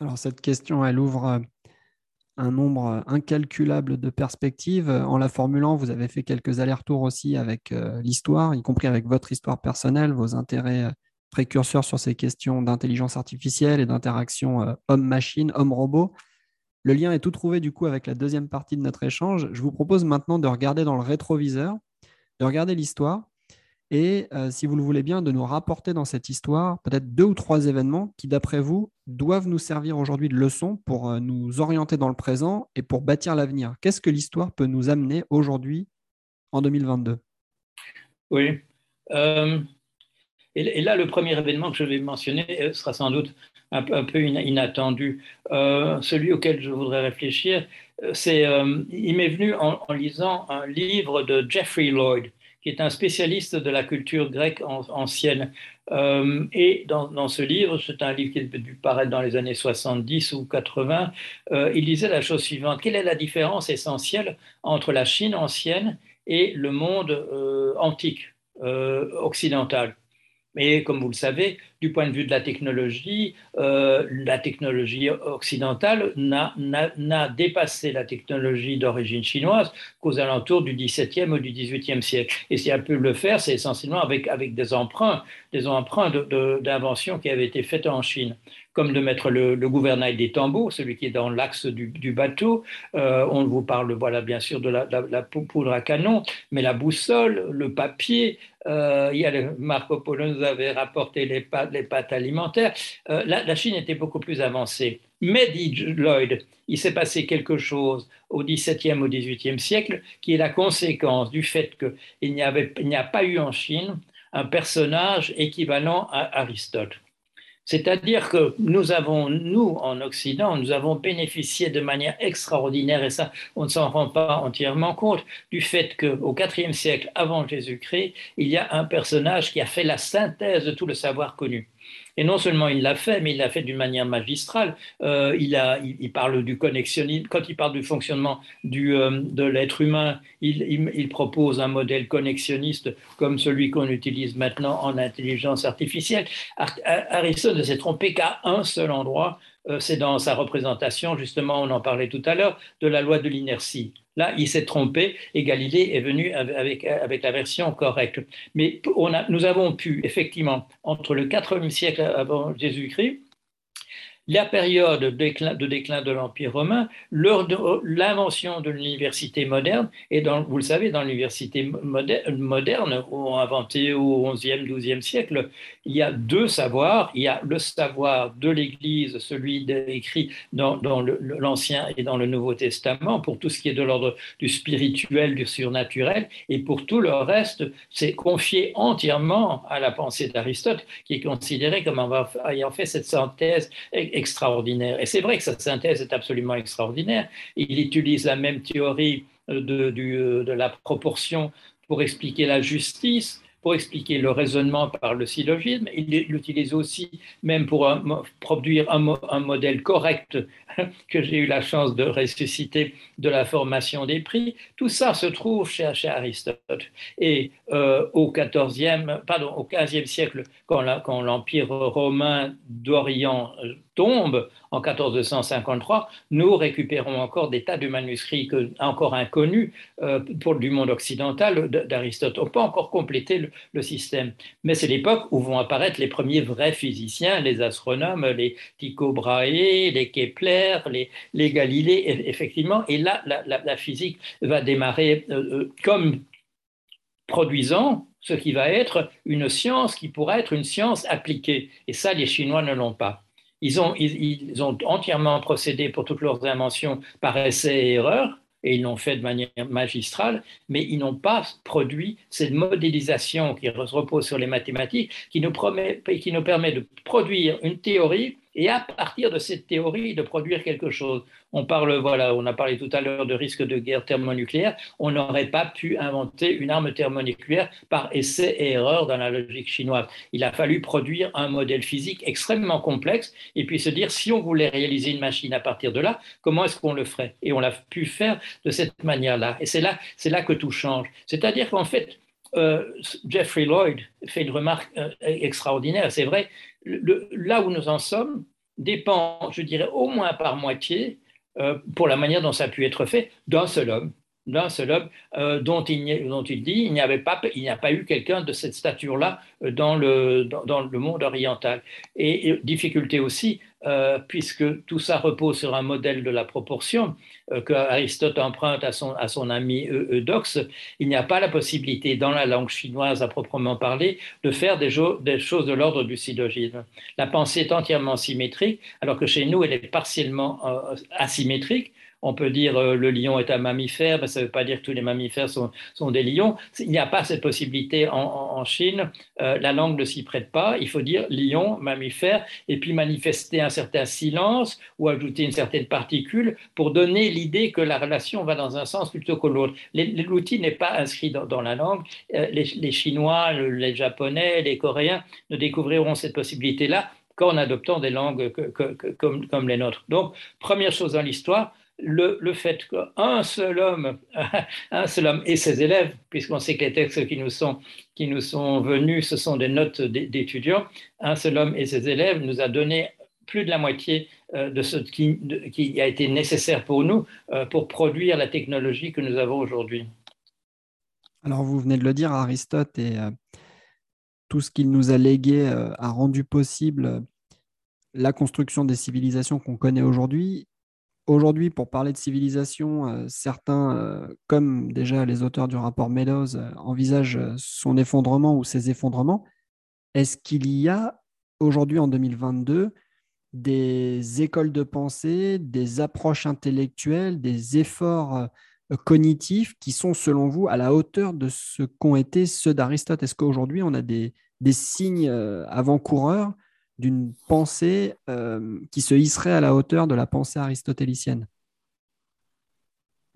Alors cette question, elle ouvre euh, un nombre euh, incalculable de perspectives. En la formulant, vous avez fait quelques allers-retours aussi avec euh, l'histoire, y compris avec votre histoire personnelle, vos intérêts précurseurs sur ces questions d'intelligence artificielle et d'interaction homme-machine, homme-robot. Le lien est tout trouvé du coup avec la deuxième partie de notre échange. Je vous propose maintenant de regarder dans le rétroviseur, de regarder l'histoire et euh, si vous le voulez bien, de nous rapporter dans cette histoire peut-être deux ou trois événements qui, d'après vous, doivent nous servir aujourd'hui de leçon pour euh, nous orienter dans le présent et pour bâtir l'avenir. Qu'est-ce que l'histoire peut nous amener aujourd'hui en 2022 Oui. Euh, et, là, le premier événement que je vais mentionner sera sans doute un, peu inattendu. celui auquel je voudrais réfléchir, c'est, il m'est venu en lisant un livre de Jeffrey Lloyd qui est un spécialiste de la culture grecque ancienne. Euh, et dans, ce livre, c'est un livre qui a dû paraître dans les années 70 ou 80, euh, il disait la chose suivante. Quelle est la différence essentielle entre la Chine ancienne et le monde euh, antique, occidental? Et comme vous le savez, du point de vue de la technologie, euh, la technologie occidentale n'a dépassé la technologie d'origine chinoise qu'aux alentours du XVIIe ou du XVIIIe siècle. Et si elle peut le faire, c'est essentiellement avec, avec des emprunts, des emprunts d'inventions qui avaient été faites en Chine comme de mettre le, gouvernail des tambours, celui qui est dans l'axe du, bateau. Euh, on vous parle, voilà, bien sûr, de la, poudre à canon, mais la boussole, le papier, euh, il y a Marco Polo nous avait rapporté les pâtes, alimentaires. Euh, la, Chine était beaucoup plus avancée. Mais, dit Lloyd, il s'est passé quelque chose au XVIIe, au XVIIIe siècle qui est la conséquence du fait qu'il n'y a pas eu en Chine un personnage équivalent à Aristote. C'est-à-dire que nous avons, nous, en Occident, nous avons bénéficié de manière extraordinaire, et ça, on ne s'en rend pas entièrement compte, du fait qu'au IVe siècle avant Jésus-Christ, il y a un personnage qui a fait la synthèse de tout le savoir connu. Et non seulement il l'a fait, mais il l'a fait d'une manière magistrale. Euh, il, parle du. Quand il parle du fonctionnement euh, de l'être humain, il, il, propose un modèle connexionniste comme celui qu'on utilise maintenant en intelligence artificielle. Aristote ne s'est trompé qu'à un seul endroit, c'est dans sa représentation, justement, on en parlait tout à l'heure, de la loi de l'inertie. Là, il s'est trompé et Galilée est venu avec, la version correcte. Mais nous avons pu, effectivement, entre le 4e siècle avant Jésus-Christ la période de déclin de, l'Empire romain, l'invention de l'université moderne, et vous le savez, dans l'université moderne, inventée au XIe, XIIe siècle, il y a deux savoirs. Il y a le savoir de l'Église, celui écrit dans, dans l'Ancien et dans le Nouveau Testament, pour tout ce qui est de l'ordre du spirituel, du surnaturel, et pour tout le reste, c'est confié entièrement à la pensée d'Aristote, qui est considéré comme ayant fait cette synthèse extraordinaire. Et c'est vrai que sa synthèse est absolument extraordinaire. Il utilise la même théorie de, de la proportion pour expliquer la justice, pour expliquer le raisonnement par le syllogisme. Il l'utilise aussi même pour produire un, modèle correct que j'ai eu la chance de ressusciter de la formation des prix. Tout ça se trouve chez, Aristote. Et euh, au 14e, pardon, au 15e siècle, quand l'Empire romain d'Orient euh, tombe en 1453, nous récupérons encore des tas de manuscrits encore inconnus euh, pour du monde occidental d'Aristote. On peut encore compléter le, système. Mais c'est l'époque où vont apparaître les premiers vrais physiciens, les astronomes, les Tycho Brahe, les Kepler, les, Galilée, effectivement. Et là, la, physique va démarrer euh, euh, comme produisant ce qui va être une science qui pourrait être une science appliquée. Et ça, les Chinois ne l'ont pas. Ils ont, entièrement procédé pour toutes leurs inventions par essai et erreur, et ils l'ont fait de manière magistrale, mais ils n'ont pas produit cette modélisation qui repose sur les mathématiques, qui nous permet de produire une théorie et à partir de cette théorie de produire quelque chose. On parle, voilà, on a parlé tout à l'heure de risque de guerre thermonucléaire. On n'aurait pas pu inventer une arme thermonucléaire par essai et erreur dans la logique chinoise. Il a fallu produire un modèle physique extrêmement complexe et puis se dire si on voulait réaliser une machine à partir de là, comment est-ce qu'on le ferait? Et on l'a pu faire de cette manière-là. Et c'est là, c'est là que tout change. C'est-à-dire qu'en fait, euh, Jeffrey Lloyd fait une remarque euh, extraordinaire. C'est vrai, là où nous en sommes dépend, je dirais, au moins par moitié, euh, pour la manière dont ça a pu être fait, d'un seul homme d'un seul homme euh, dont, il, dit il n'y avait pas il n'y a pas eu quelqu'un de cette stature-là euh, dans le, dans, le monde oriental. Et, difficulté aussi, puisque tout ça repose sur un modèle de la proportion que Aristote emprunte à son, à son ami Eudoxe, il n'y a pas la possibilité dans la langue chinoise à proprement parler de faire des, des choses de l'ordre du syllogisme. La pensée est entièrement symétrique, alors que chez nous, elle est partiellement asymétrique on peut dire euh, le lion est un mammifère, mais ça ne veut pas dire que tous les mammifères sont, des lions. Il n'y a pas cette possibilité en, Chine. Euh, la langue ne s'y prête pas. Il faut dire lion, mammifère, et puis manifester un certain silence ou ajouter une certaine particule pour donner l'idée que la relation va dans un sens plutôt que l'autre. L'outil n'est pas inscrit dans, la langue. Euh, les, Chinois, les Japonais, les Coréens ne découvriront cette possibilité-là qu'en adoptant des langues comme les nôtres. Donc, première chose dans l'histoire, le, fait qu'un seul homme, un seul homme et ses élèves, puisqu'on sait que les textes qui nous sont, qui nous sont venus, ce sont des notes d'étudiants, un seul homme et ses élèves nous a donné plus de la moitié euh, de ce qui, a été nécessaire pour nous euh, pour produire la technologie que nous avons aujourd'hui. Alors vous venez de le dire, Aristote et euh, tout ce qu'il nous a légué a rendu possible la construction des civilisations qu'on connaît aujourd'hui. Aujourd'hui, pour parler de civilisation, certains, comme déjà les auteurs du rapport Meadows, envisagent son effondrement ou ses effondrements. Est-ce qu'il y a aujourd'hui, en 2022, des écoles de pensée, des approches intellectuelles, des efforts euh, cognitifs qui sont, selon vous, à la hauteur de ce qu'ont été ceux d'Aristote? Est-ce qu'aujourd'hui, on a des, signes euh, avant-coureurs d'une pensée euh, qui se hisserait à la hauteur de la pensée aristotélicienne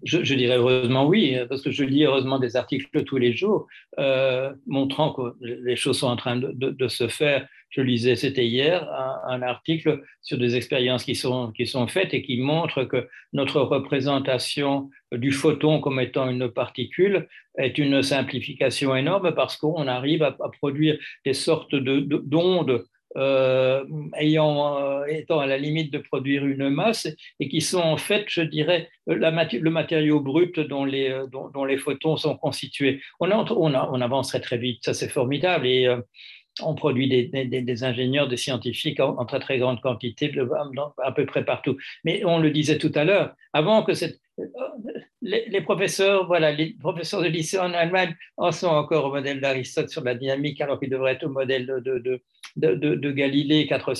je, dirais heureusement oui, parce que je lis heureusement des articles tous les jours euh, montrant que les choses sont en train de, se faire. Je lisais, c'était hier, un, article sur des expériences qui sont, qui sont faites et qui montrent que notre représentation du photon comme étant une particule est une simplification énorme parce qu'on arrive à, produire des sortes d'ondes de, euh, ayant, euh, étant à la limite de produire une masse et qui sont en fait, je dirais, le matériau brut dont les, euh, dont, les photons sont constitués. On, on, on avancerait très vite, ça c'est formidable. On produit des, ingénieurs, des scientifiques en, très très grande quantité, à peu près partout. Mais on le disait tout à l'heure, avant que cette, les, professeurs, voilà, les professeurs de lycée en Allemagne en sont encore au modèle d'Aristote sur la dynamique, alors qu'ils devraient être au modèle de, Galilée quatre,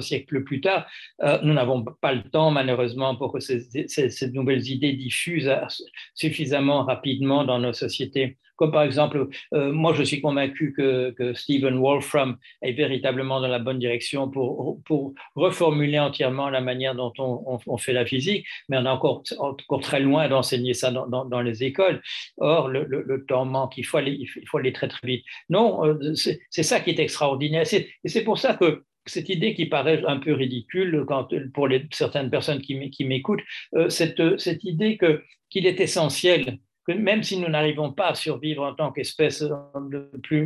siècles plus tard. Euh, nous n'avons pas le temps, malheureusement, pour que ces, ces, nouvelles idées diffusent suffisamment rapidement dans nos sociétés. Comme par exemple, euh, moi je suis convaincu que, que, Stephen Wolfram est véritablement dans la bonne direction pour, pour reformuler entièrement la manière dont on, on, fait la physique, mais on est encore, encore très loin d'enseigner ça dans, dans, les écoles. Or, le, le, temps manque, il faut, aller, il faut aller très très vite. Non, euh, c'est ça qui est extraordinaire. Et c'est pour ça que cette idée qui paraît un peu ridicule quand, pour les, certaines personnes qui m'écoutent, euh, cette, cette idée qu'il est essentiel même si nous n'arrivons pas à survivre en tant qu'espèce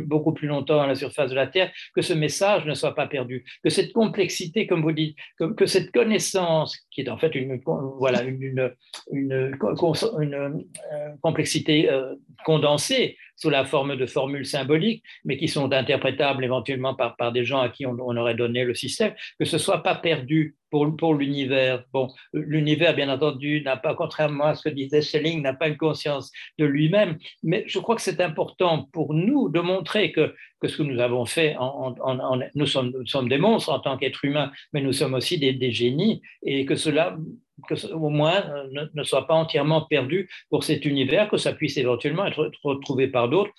beaucoup plus longtemps à la surface de la Terre, que ce message ne soit pas perdu, que cette complexité, comme vous dites, que, cette connaissance, qui est en fait une, voilà, une, euh, complexité euh, condensée, sous la forme de formules symboliques, mais qui sont interprétables éventuellement par, des gens à qui on, aurait donné le système, que ce soit pas perdu pour, pour l'univers. Bon, l'univers, bien entendu, n'a pas, contrairement à ce que disait Schelling, n'a pas une conscience de lui-même, mais je crois que c'est important pour nous de montrer que, que ce que nous avons fait, nous, sommes, des monstres en tant qu'êtres humains, mais nous sommes aussi des, génies, et que cela au moins euh, ne, soit pas entièrement perdu pour cet univers, que ça puisse éventuellement être retrouvé par d'autres.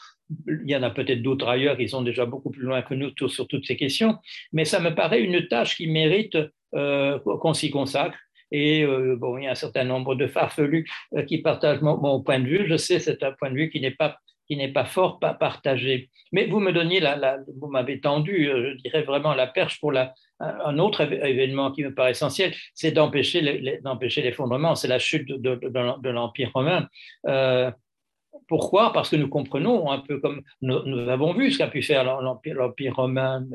Il y en a peut-être d'autres ailleurs qui sont déjà beaucoup plus loin que nous sur toutes ces questions, mais ça me paraît une tâche qui mérite euh, qu'on s'y consacre. Et euh, bon, il y a un certain nombre de farfelus qui partagent mon, point de vue. Je sais, c'est un point de vue qui n'est pas qui n'est pas fort pas partagé. Mais vous me donniez, la, vous m'avez tendu, je dirais vraiment la perche pour un autre événement qui me paraît essentiel, c'est d'empêcher l'effondrement, c'est la chute de, de, l'Empire romain. Euh, pourquoi? Parce que nous comprenons, un peu comme nous, avons vu ce qu'a pu faire l'Empire romain,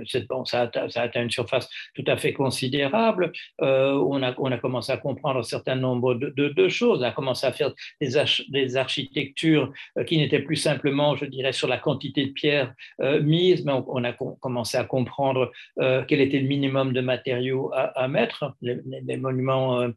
ça, a, atteint une surface tout à fait considérable. Euh, on, a, commencé à comprendre un certain nombre de, choses. On a commencé à faire des, architectures euh, qui n'étaient plus simplement, je dirais, sur la quantité de pierres euh, mises, mais on, a commencé à comprendre quel était le minimum de matériaux à, mettre. Les, monuments,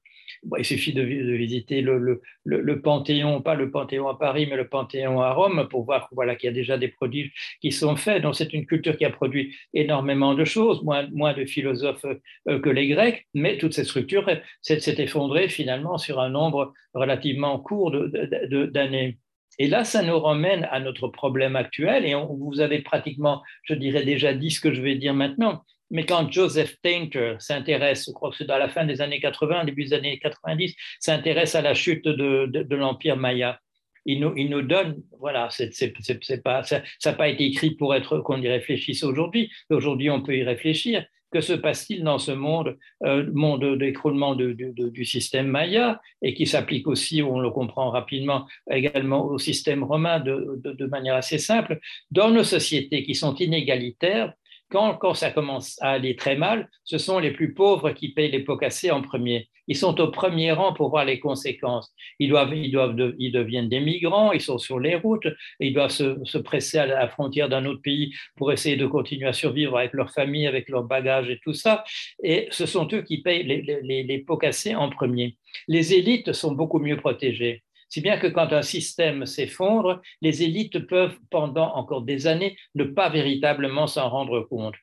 il suffit de, visiter le, le, le, Panthéon, pas le Panthéon à Paris, mais le Panthéon à Rome pour voir voilà, qu'il y a déjà des produits qui sont faits. Donc c'est une culture qui a produit énormément de choses, moins, moins de philosophes euh, que les Grecs, mais toute cette structure s'est effondrée finalement sur un nombre relativement court d'années. Et là, ça nous ramène à notre problème actuel, et vous avez pratiquement, je dirais déjà dit ce que je vais dire maintenant, mais quand Joseph Tainter s'intéresse, je crois que c'est à la fin des années 80, début des années 90, s'intéresse à la chute de l'Empire Maya, il nous, donne, voilà, ça n'a pas été écrit pour être qu'on y réfléchisse aujourd'hui. Aujourd'hui, on peut y réfléchir, que se passe-t-il dans ce monde, euh, monde d'écroulement du système maya et qui s'applique aussi, on le comprend rapidement, également au système romain de, manière assez simple, dans nos sociétés qui sont inégalitaires, quand, ça commence à aller très mal, ce sont les plus pauvres qui payent les pots cassés en premier. Ils sont au premier rang pour voir les conséquences. Ils, deviennent des migrants, ils sont sur les routes, ils doivent se, presser à la frontière d'un autre pays pour essayer de continuer à survivre avec leur famille, avec leurs bagages et tout ça. Et ce sont eux qui payent les pots cassés en premier. Les élites sont beaucoup mieux protégées. Si bien que quand un système s'effondre, les élites peuvent, pendant encore des années, ne pas véritablement s'en rendre compte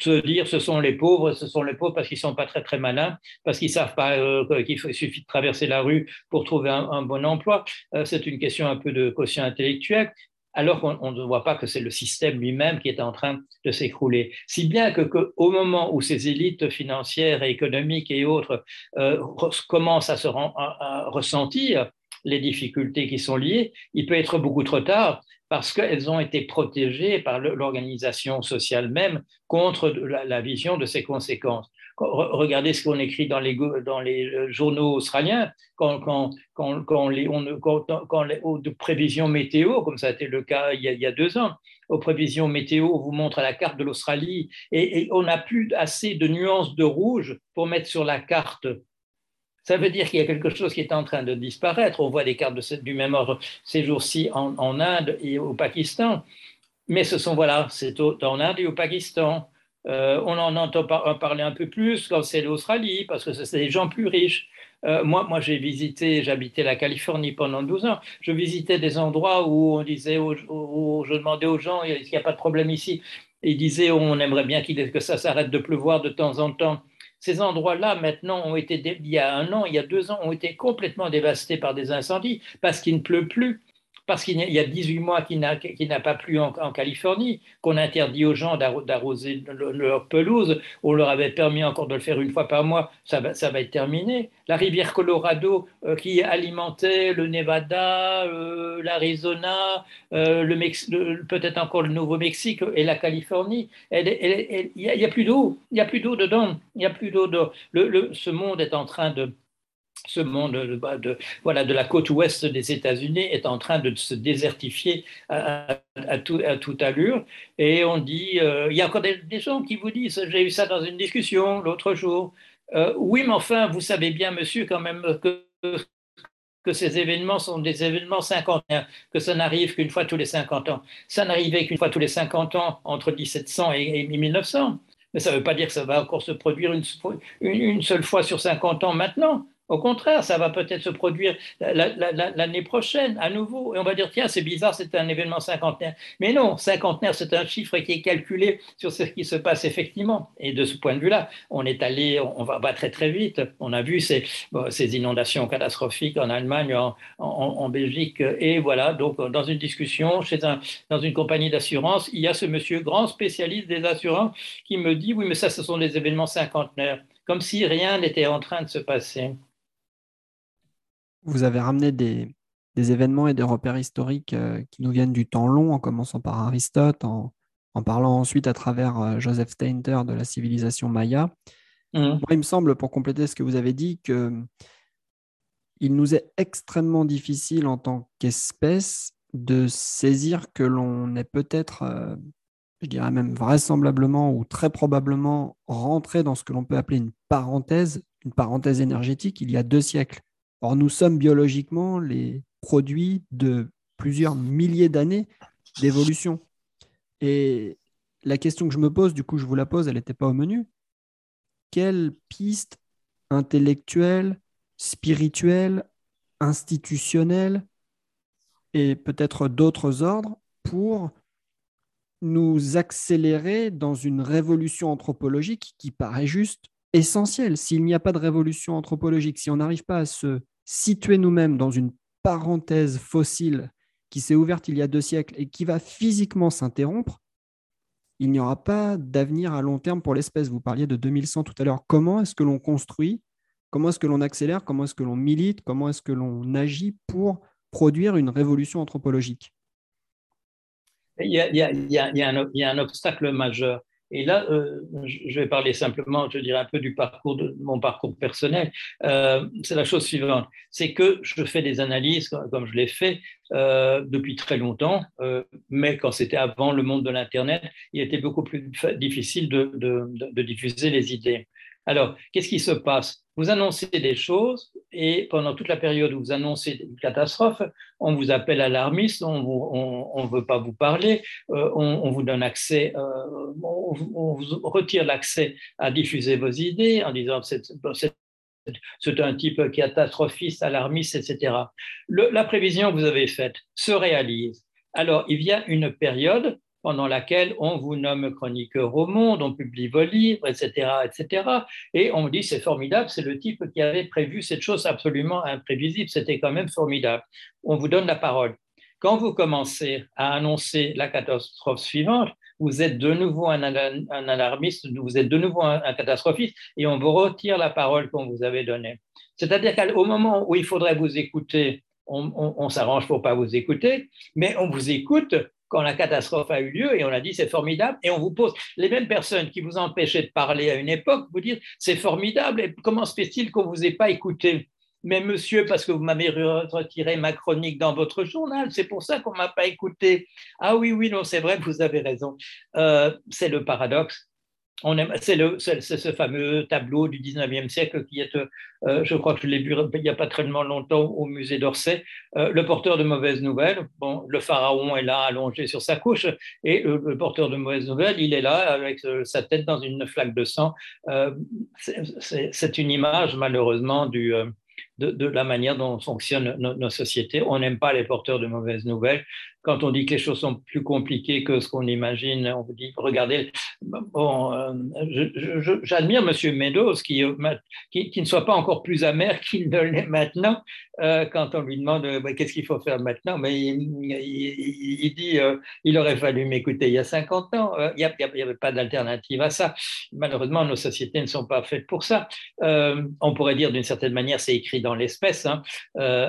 se dire ce sont les pauvres, ce sont les pauvres parce qu'ils ne sont pas très très malins, parce qu'ils ne savent pas euh, qu'il suffit de traverser la rue pour trouver un, bon emploi. Euh, c'est une question un peu de quotient intellectuel, alors qu'on ne voit pas que c'est le système lui-même qui est en train de s'écrouler. Si bien que, au moment où ces élites financières et économiques et autres euh, commencent à se ressentir les difficultés qui sont liées, il peut être beaucoup trop tard parce qu'elles ont été protégées par l'organisation sociale même contre la, vision de ses conséquences. Regardez ce qu'on écrit dans les, euh, journaux australiens, quand, les, prévisions météo, comme ça a été le cas il y a, deux ans, aux prévisions météo, on vous montre la carte de l'Australie et on n'a plus assez de nuances de rouge pour mettre sur la carte ça veut dire qu'il y a quelque chose qui est en train de disparaître. On voit des cartes du même ordre ces jours-ci en, Inde et au Pakistan. Mais ce sont, voilà, c'est en Inde et au Pakistan. Euh, on en entend parler un peu plus quand c'est l'Australie, parce que c'est des gens plus riches. Euh, moi, moi j'ai visité, j'habitais la Californie pendant 12 ans. Je visitais des endroits où on disait, où, je demandais aux gens, est-ce qu'il n'y a pas de problème ici? Ils disaient, on aimerait bien que ça s'arrête de pleuvoir de temps en temps. Ces endroits-là, maintenant, ont été, il y a un an, il y a deux ans, ont été complètement dévastés par des incendies parce qu'il ne pleut plus parce qu'il y a 18 mois qu'il n'a pas plu en, Californie, qu'on interdit aux gens d'arroser leur pelouse, on leur avait permis encore de le faire une fois par mois, ça va, être terminé. La rivière Colorado euh, qui alimentait le Nevada, euh, l'Arizona, euh, peut-être encore le Nouveau-Mexique et la Californie, il n'y a, plus d'eau, il n'y a plus d'eau dedans, il n'y a plus d'eau. ce monde est en train de ce monde de, voilà, de la côte ouest des États-Unis est en train de se désertifier à, tout, à toute allure. Et on dit, euh, il y a encore des, gens qui vous disent, j'ai eu ça dans une discussion l'autre jour, euh, oui, mais enfin, vous savez bien, monsieur, quand même, que, que ces événements sont des événements cinquantenaires, que ça n'arrive qu'une fois tous les 50 ans. Ça n'arrivait qu'une fois tous les 50 ans entre 1700 et, 1900. Mais ça ne veut pas dire que ça va encore se produire une, une seule fois sur 50 ans maintenant. Au contraire, ça va peut-être se produire l'année prochaine à nouveau. Et on va dire, tiens, c'est bizarre, c'est un événement cinquantenaire. Mais non, cinquantenaire, c'est un chiffre qui est calculé sur ce qui se passe effectivement. Et de ce point de vue-là, on est allé, on va, très très vite. On a vu ces, inondations catastrophiques en Allemagne, en, Belgique. Et voilà, donc dans une discussion chez un, dans une compagnie d'assurance, il y a ce monsieur grand spécialiste des assurances qui me dit, oui, mais ça, ce sont des événements cinquantenaires. Comme si rien n'était en train de se passer vous avez ramené des, événements et des repères historiques euh, qui nous viennent du temps long, en commençant par Aristote, en, parlant ensuite à travers euh, Joseph Steinter de la civilisation maya. Mmh. Moi, il me semble, pour compléter ce que vous avez dit, que il nous est extrêmement difficile en tant qu'espèce de saisir que l'on est peut-être, euh, je dirais même vraisemblablement ou très probablement rentré dans ce que l'on peut appeler une parenthèse, une parenthèse énergétique il y a deux siècles. Or, nous sommes biologiquement les produits de plusieurs milliers d'années d'évolution. Et la question que je me pose, du coup, je vous la pose, elle n'était pas au menu. Quelle piste intellectuelle, spirituelle, institutionnelle et peut-être d'autres ordres pour nous accélérer dans une révolution anthropologique qui paraît juste essentielle. S'il n'y a pas de révolution anthropologique, si on n'arrive pas à se situer nous-mêmes dans une parenthèse fossile qui s'est ouverte il y a deux siècles et qui va physiquement s'interrompre, il n'y aura pas d'avenir à long terme pour l'espèce. Vous parliez de 2100 tout à l'heure. Comment est-ce que l'on construit? Comment est-ce que l'on accélère? Comment est-ce que l'on milite? Comment est-ce que l'on agit pour produire une révolution anthropologique? Il y, a, un, obstacle majeur Et là, euh, je vais parler simplement, je dirais un peu du parcours de mon parcours personnel. Euh, c'est la chose suivante, c'est que je fais des analyses comme je l'ai fait euh, depuis très longtemps, mais quand c'était avant le monde de l'internet, il était beaucoup plus difficile de, de diffuser les idées. Alors, qu'est-ce qui se passe? Vous annoncez des choses et pendant toute la période où vous annoncez une catastrophe, on vous appelle alarmiste, on ne veut pas vous parler, euh, on, vous donne accès, euh, on, vous retire l'accès à diffuser vos idées en disant c'est c'est un type catastrophiste, alarmiste, etc. la prévision que vous avez faite se réalise. Alors, il y a une période pendant laquelle on vous nomme chroniqueur au monde, on publie vos livres, etc., etc. Et on dit c'est formidable, c'est le type qui avait prévu cette chose absolument imprévisible, c'était quand même formidable. On vous donne la parole. Quand vous commencez à annoncer la catastrophe suivante, vous êtes de nouveau un, alarmiste, vous êtes de nouveau un, catastrophiste, et on vous retire la parole qu'on vous avait donnée. C'est-à-dire qu'au moment où il faudrait vous écouter, on, on s'arrange pour pas vous écouter, mais on vous écoute quand la catastrophe a eu lieu et on a dit c'est formidable et on vous pose les mêmes personnes qui vous empêchaient de parler à une époque vous dire c'est formidable et comment se fait-il qu'on vous ait pas écouté? Mais monsieur, parce que vous m'avez retiré ma chronique dans votre journal, c'est pour ça qu'on ne m'a pas écouté. Ah oui, oui, non, c'est vrai, vous avez raison. Euh, c'est le paradoxe c'est ce fameux tableau du 19e siècle qui est, euh, je crois que je l'ai vu il n'y a pas très longtemps au musée d'Orsay, euh, le porteur de mauvaises nouvelles. Bon, le pharaon est là allongé sur sa couche et le, porteur de mauvaises nouvelles, il est là avec euh, sa tête dans une flaque de sang. c'est une image malheureusement de, la manière dont fonctionnent nos sociétés. On n'aime pas les porteurs de mauvaises nouvelles quand on dit que les choses sont plus compliquées que ce qu'on imagine, on vous dit, regardez, euh, j'admire M. Meadows qui, qui, ne soit pas encore plus amer qu'il ne l'est maintenant euh, quand on lui demande euh, qu'est-ce qu'il faut faire maintenant. Mais il, dit, il aurait fallu m'écouter il y a 50 ans. il n'y avait pas d'alternative à ça. Malheureusement, nos sociétés ne sont pas faites pour ça. on pourrait dire d'une certaine manière, c'est écrit dans l'espèce. Hein.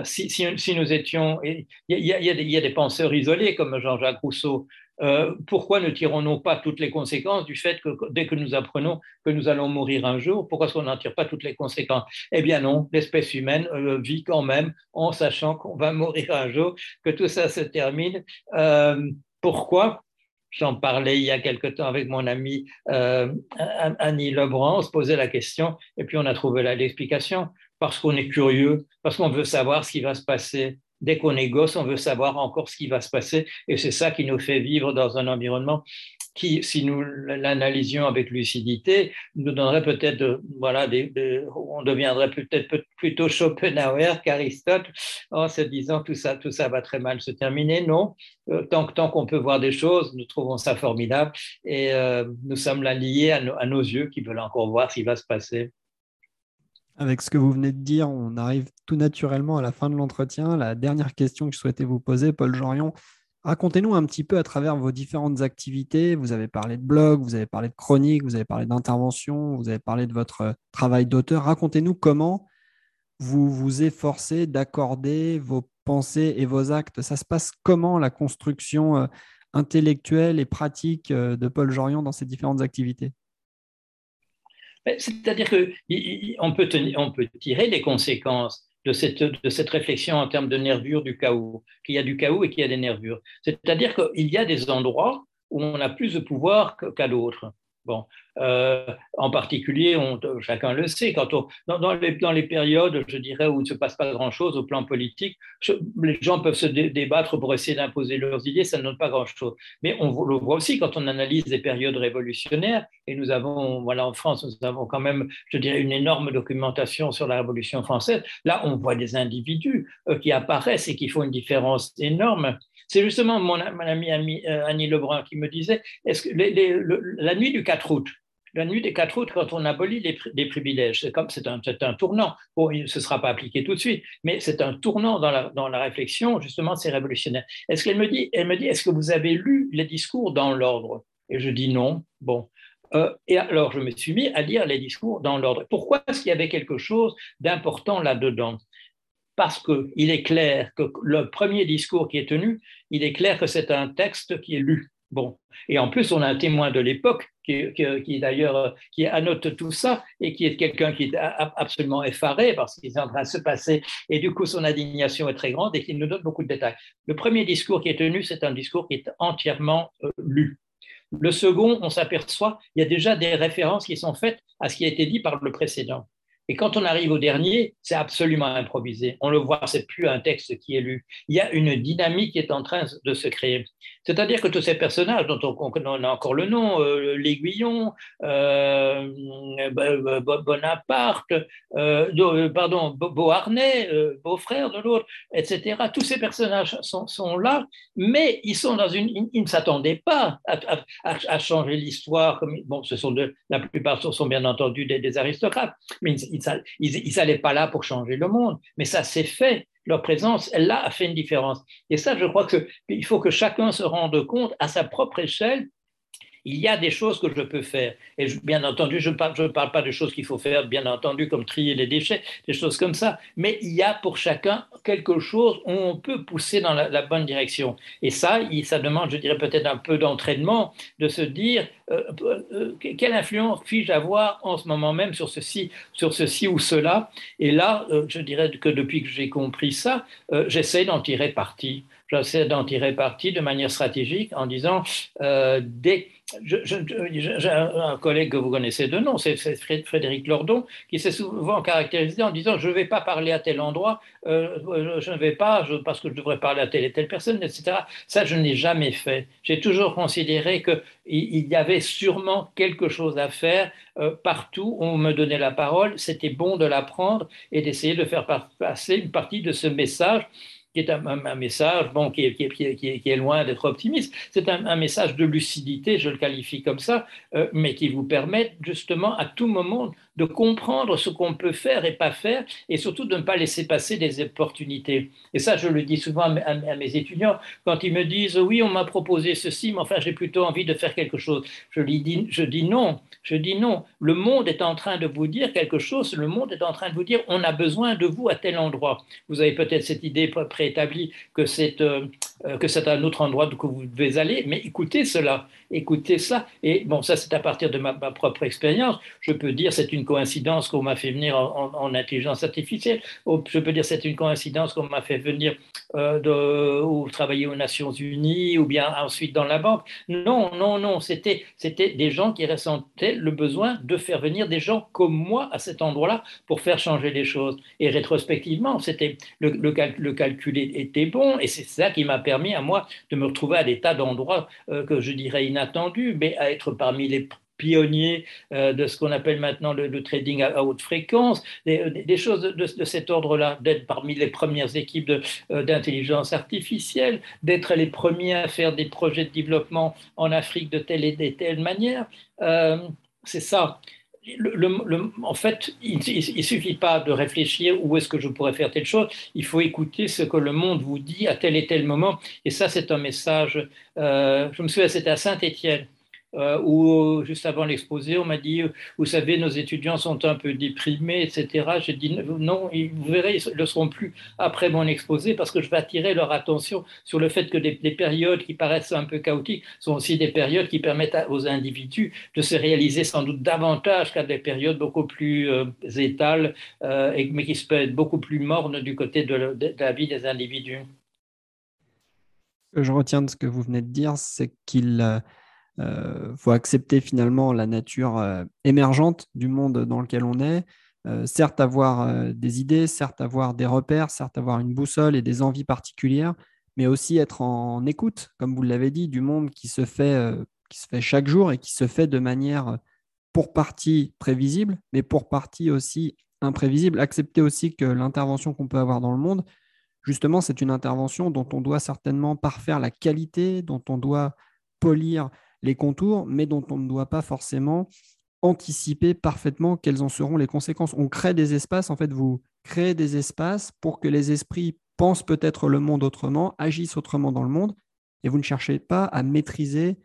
Si, nous étions, il y, a des penseurs isolés comme Jean-Jacques Rousseau, euh, pourquoi ne tirons-nous pas toutes les conséquences du fait que dès que nous apprenons que nous allons mourir un jour, pourquoi est-ce qu'on n'en tire pas toutes les conséquences? Eh bien non, l'espèce humaine euh, vit quand même en sachant qu'on va mourir un jour, que tout ça se termine. Euh, pourquoi? J'en parlais il y a quelque temps avec mon ami Annie Lebrun, on se posait la question et puis on a trouvé l'explication. Parce qu'on est curieux, parce qu'on veut savoir ce qui va se passer dès qu'on est gosse, on veut savoir encore ce qui va se passer. Et c'est ça qui nous fait vivre dans un environnement qui, si nous l'analysions avec lucidité, nous donnerait peut-être, voilà, on deviendrait peut-être plutôt Schopenhauer qu'Aristote en se disant tout ça, tout ça va très mal se terminer. Non, euh, tant, tant qu'on peut voir des choses, nous trouvons ça formidable et euh, nous sommes là liés à nos yeux qui veulent encore voir ce qui va se passer. Avec ce que vous venez de dire, on arrive tout naturellement à la fin de l'entretien. La dernière question que je souhaitais vous poser, Paul Jorion, racontez-nous un petit peu à travers vos différentes activités. Vous avez parlé de blog, vous avez parlé de chronique, vous avez parlé d'intervention, vous avez parlé de votre travail d'auteur. Racontez-nous comment vous vous efforcez d'accorder vos pensées et vos actes. Ça se passe comment la construction euh, intellectuelle et pratique euh, de Paul Jorion dans ces différentes activités? C'est-à-dire qu'on peut, peut tirer des conséquences de cette, de cette réflexion en termes de nervures du chaos, qu'il y a du chaos et qu'il y a des nervures. C'est-à-dire qu'il y a des endroits où on a plus de pouvoir qu'à d'autres. Bon, euh, en particulier, chacun le sait, quand on, dans, les, dans, les, périodes, je dirais, où il ne se passe pas grand-chose au plan politique, les gens peuvent se débattre pour essayer d'imposer leurs idées, ça ne donne pas grand-chose. Mais on le voit aussi quand on analyse des périodes révolutionnaires, et nous avons, voilà, en France, nous avons quand même, je dirais, une énorme documentation sur la Révolution française. Là, on voit des individus euh, qui apparaissent et qui font une différence énorme. C'est justement mon, ami euh, Annie Lebrun qui me disait, est-ce que la nuit du 4 août, la nuit des 4 août, quand on abolit les, privilèges, c'est comme c'est un, un, tournant. Bon, ce ne sera pas appliqué tout de suite, mais c'est un tournant dans la, dans la réflexion justement de ces révolutionnaires. Est-ce qu'elle me dit, elle me dit, est-ce que vous avez lu les discours dans l'ordre? Et je dis non. Bon. Euh, et alors je me suis mis à lire les discours dans l'ordre. Pourquoi est-ce qu'il y avait quelque chose d'important là-dedans? Parce qu'il est clair que le premier discours qui est tenu, il est clair que c'est un texte qui est lu Bon, et en plus, on a un témoin de l'époque qui, d'ailleurs qui annote tout ça et qui est quelqu'un qui est absolument effaré parce qu'il est en train de se passer et du coup son indignation est très grande et qui nous donne beaucoup de détails. Le premier discours qui est tenu, c'est un discours qui est entièrement euh, lu. Le second, on s'aperçoit, il y a déjà des références qui sont faites à ce qui a été dit par le précédent. Et quand on arrive au dernier, c'est absolument improvisé. On le voit, c'est plus un texte qui est lu. Il y a une dynamique qui est en train de se créer. C'est-à-dire que tous ces personnages dont on, a encore le nom, euh, l'Aiguillon, euh, Bonaparte, euh, pardon, Beauharnais, beau-frère de l'autre, etc. Tous ces personnages sont, là, mais ils sont dans une, ils, ne s'attendaient pas à, changer l'histoire. Bon, ce sont la plupart sont bien entendu des, aristocrates, mais ils, ils n'allaient pas là pour changer le monde. Mais ça s'est fait leur présence, elle là, a fait une différence. Et ça, je crois qu'il faut que chacun se rende compte à sa propre échelle il y a des choses que je peux faire. Et bien entendu, je ne parle, pas de choses qu'il faut faire, bien entendu, comme trier les déchets, des choses comme ça. Mais il y a pour chacun quelque chose où on peut pousser dans la, bonne direction. Et ça, ça demande, je dirais, peut-être un peu d'entraînement, de se dire euh, euh, quelle influence puis-je avoir en ce moment même sur ceci, sur ceci ou cela? Et là, euh, je dirais que depuis que j'ai compris ça, j'essaie d'en tirer parti j'essaie d'en tirer parti de manière stratégique en disant, euh, dès, j'ai un collègue que vous connaissez de nom, c'est Frédéric Lordon, qui s'est souvent caractérisé en disant, je ne vais pas parler à tel endroit, euh, je ne vais pas parce que je devrais parler à telle et telle personne, etc. Ça, je n'ai jamais fait. J'ai toujours considéré qu'il il y avait sûrement quelque chose à faire euh, partout où on me donnait la parole. C'était bon de l'apprendre et d'essayer de faire passer une partie de ce message qui est un, message bon, qui, est, qui, est, loin d'être optimiste. C'est un, message de lucidité, je le qualifie comme ça, euh, mais qui vous permet justement à tout moment de comprendre ce qu'on peut faire et pas faire, et surtout de ne pas laisser passer des opportunités. Et ça, je le dis souvent à, mes étudiants, quand ils me disent oui, on m'a proposé ceci, mais enfin j'ai plutôt envie de faire quelque chose. Je, dis, je dis non, je dis non. Le monde est en train de vous dire quelque chose, le monde est en train de vous dire on a besoin de vous à tel endroit. Vous avez peut-être cette idée préétablie que c'est euh, c'est un autre endroit que vous devez aller, mais écoutez cela, écoutez ça. Et bon, ça c'est à partir de ma, ma propre expérience. Je peux dire c'est une coïncidence qu'on m'a fait venir en, intelligence artificielle. Je peux dire c'est une coïncidence qu'on m'a fait venir euh, de, ou travailler aux Nations Unies ou bien ensuite dans la banque. Non, non, non, c'était c'était des gens qui ressentaient le besoin de faire venir des gens comme moi à cet endroit-là pour faire changer les choses. Et rétrospectivement, c'était le, le, calcul était bon et c'est ça qui m'a permis à moi de me retrouver à des tas d'endroits euh, que je dirais inattendus, mais à être parmi les pionnier euh, de ce qu'on appelle maintenant le, trading à, haute fréquence, des, choses de, cet ordre-là, d'être parmi les premières équipes euh, d'intelligence artificielle, d'être les premiers à faire des projets de développement en Afrique de telle et telle manière. Euh, c'est ça. en fait, il ne suffit pas de réfléchir où est-ce que je pourrais faire telle chose, il faut écouter ce que le monde vous dit à tel et tel moment. Et ça, c'est un message, je me souviens, c'était à Saint-Étienne, euh, où juste avant l'exposé, on m'a dit, vous savez, nos étudiants sont un peu déprimés, etc. J'ai dit, non, vous verrez, ils ne le seront plus après mon exposé parce que je vais attirer leur attention sur le fait que des, périodes qui paraissent un peu chaotiques sont aussi des périodes qui permettent aux individus de se réaliser sans doute davantage qu'à des périodes beaucoup plus euh, étales, euh, mais qui peuvent être beaucoup plus mornes du côté de, la vie des individus. Je retiens de ce que vous venez de dire, c'est qu'il il euh, faut accepter finalement la nature euh, émergente du monde dans lequel on est. Euh, certes, avoir des idées, certes, avoir des repères, certes, avoir une boussole et des envies particulières, mais aussi être en écoute, comme vous l'avez dit, du monde qui se fait, qui se fait chaque jour et qui se fait de manière pour partie prévisible, mais pour partie aussi imprévisible. Accepter aussi que l'intervention qu'on peut avoir dans le monde, justement, c'est une intervention dont on doit certainement parfaire la qualité, dont on doit polir les contours, mais dont on ne doit pas forcément anticiper parfaitement quelles en seront les conséquences. On crée des espaces, en fait, vous créez des espaces pour que les esprits pensent peut-être le monde autrement, agissent autrement dans le monde, et vous ne cherchez pas à maîtriser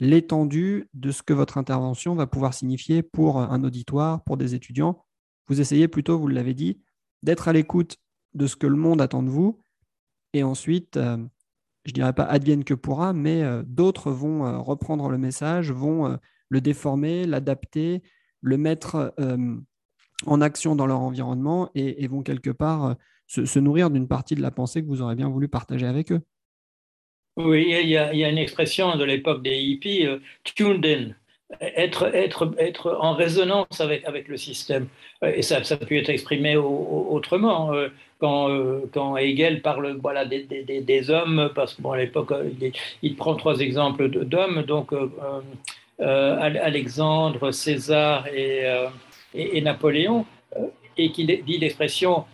l'étendue de ce que votre intervention va pouvoir signifier pour un auditoire, pour des étudiants. Vous essayez plutôt, vous l'avez dit, d'être à l'écoute de ce que le monde attend de vous, et ensuite euh, je dirais pas advienne que pourra, mais d'autres vont reprendre le message, vont le déformer, l'adapter, le mettre en action dans leur environnement et, vont quelque part se, nourrir d'une partie de la pensée que vous aurez bien voulu partager avec eux. Oui, il y a, une expression de l'époque des hippies, tuned in, être, être, être en résonance avec, avec le système. Et ça, ça peut être exprimé autrement. Quand, quand, Hegel parle voilà, des, des, des, hommes, parce qu'à l'époque, il, il, prend trois exemples d'hommes, donc euh, Alexandre, César euh, et, et, Napoléon, euh, et qui dit l'expression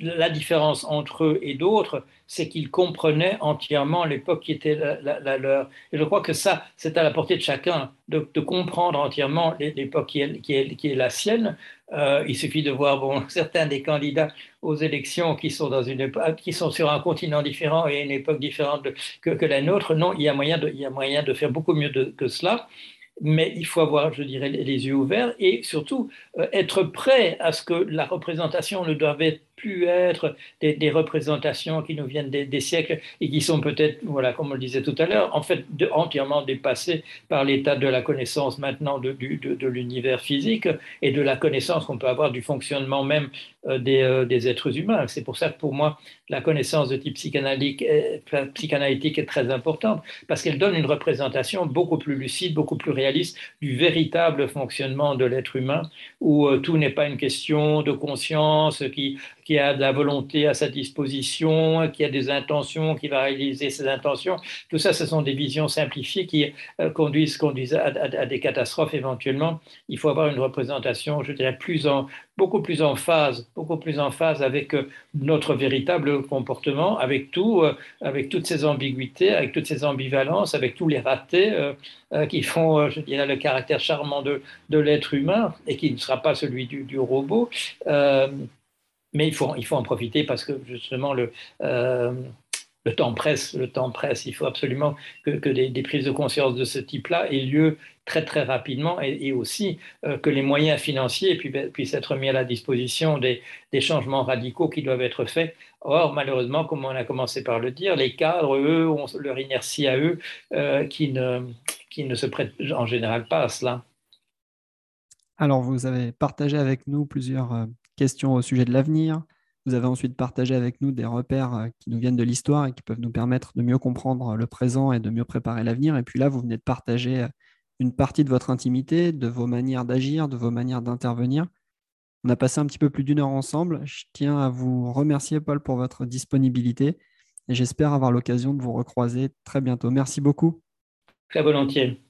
la différence entre eux et d'autres, c'est qu'ils comprenaient entièrement l'époque qui était la, leur. Et je crois que ça, c'est à la portée de chacun de, comprendre entièrement l'époque qui est, la sienne. il suffit de voir bon, certains des candidats aux élections qui sont, dans une qui sont sur un continent différent et une époque différente que, que, la nôtre. Non, il y a moyen de, il y a moyen de faire beaucoup mieux que cela mais il faut avoir, je dirais, les yeux ouverts et surtout euh, être prêt à ce que la représentation ne doive être plus être des, représentations qui nous viennent des, siècles et qui sont peut-être, voilà, comme on le disait tout à l'heure, en fait entièrement dépassées par l'état de la connaissance maintenant de, de, l'univers physique et de la connaissance qu'on peut avoir du fonctionnement même euh, des, euh, des, êtres humains. C'est pour ça que pour moi, la connaissance de type psychanalytique est, psychanalytique est très importante parce qu'elle donne une représentation beaucoup plus lucide, beaucoup plus réaliste du véritable fonctionnement de l'être humain où euh, tout n'est pas une question de conscience qui, qui a de la volonté à sa disposition, qui a des intentions, qui va réaliser ses intentions. Tout ça, ce sont des visions simplifiées qui euh, conduisent, conduisent à, des catastrophes éventuellement. Il faut avoir une représentation, je dirais, plus en, beaucoup plus en phase, beaucoup plus en phase avec euh, notre véritable comportement, avec tout, euh, avec toutes ces ambiguïtés, avec toutes ces ambivalences, avec tous les ratés qui font, je dirais, le caractère charmant de, de l'être humain et qui ne sera pas celui du, du robot mais il faut, il faut en profiter parce que justement le, euh, le temps presse, le temps presse. Il faut absolument que, que des, prises de conscience de ce type-là aient lieu très très rapidement et, aussi euh, que les moyens financiers puissent être mis à la disposition des, des, changements radicaux qui doivent être faits. Or, malheureusement, comme on a commencé par le dire, les cadres, eux, ont leur inertie à eux euh, qui, ne, qui ne se prêtent en général pas à cela. Alors, vous avez partagé avec nous plusieurs questions au sujet de l'avenir. Vous avez ensuite partagé avec nous des repères euh, qui nous viennent de l'histoire et qui peuvent nous permettre de mieux comprendre le présent et de mieux préparer l'avenir. Et puis là, vous venez de partager euh, une partie de votre intimité, de vos manières d'agir, de vos manières d'intervenir. On a passé un petit peu plus d'une heure ensemble. Je tiens à vous remercier, Paul, pour votre disponibilité et j'espère avoir l'occasion de vous recroiser très bientôt. Merci beaucoup. Très volontiers.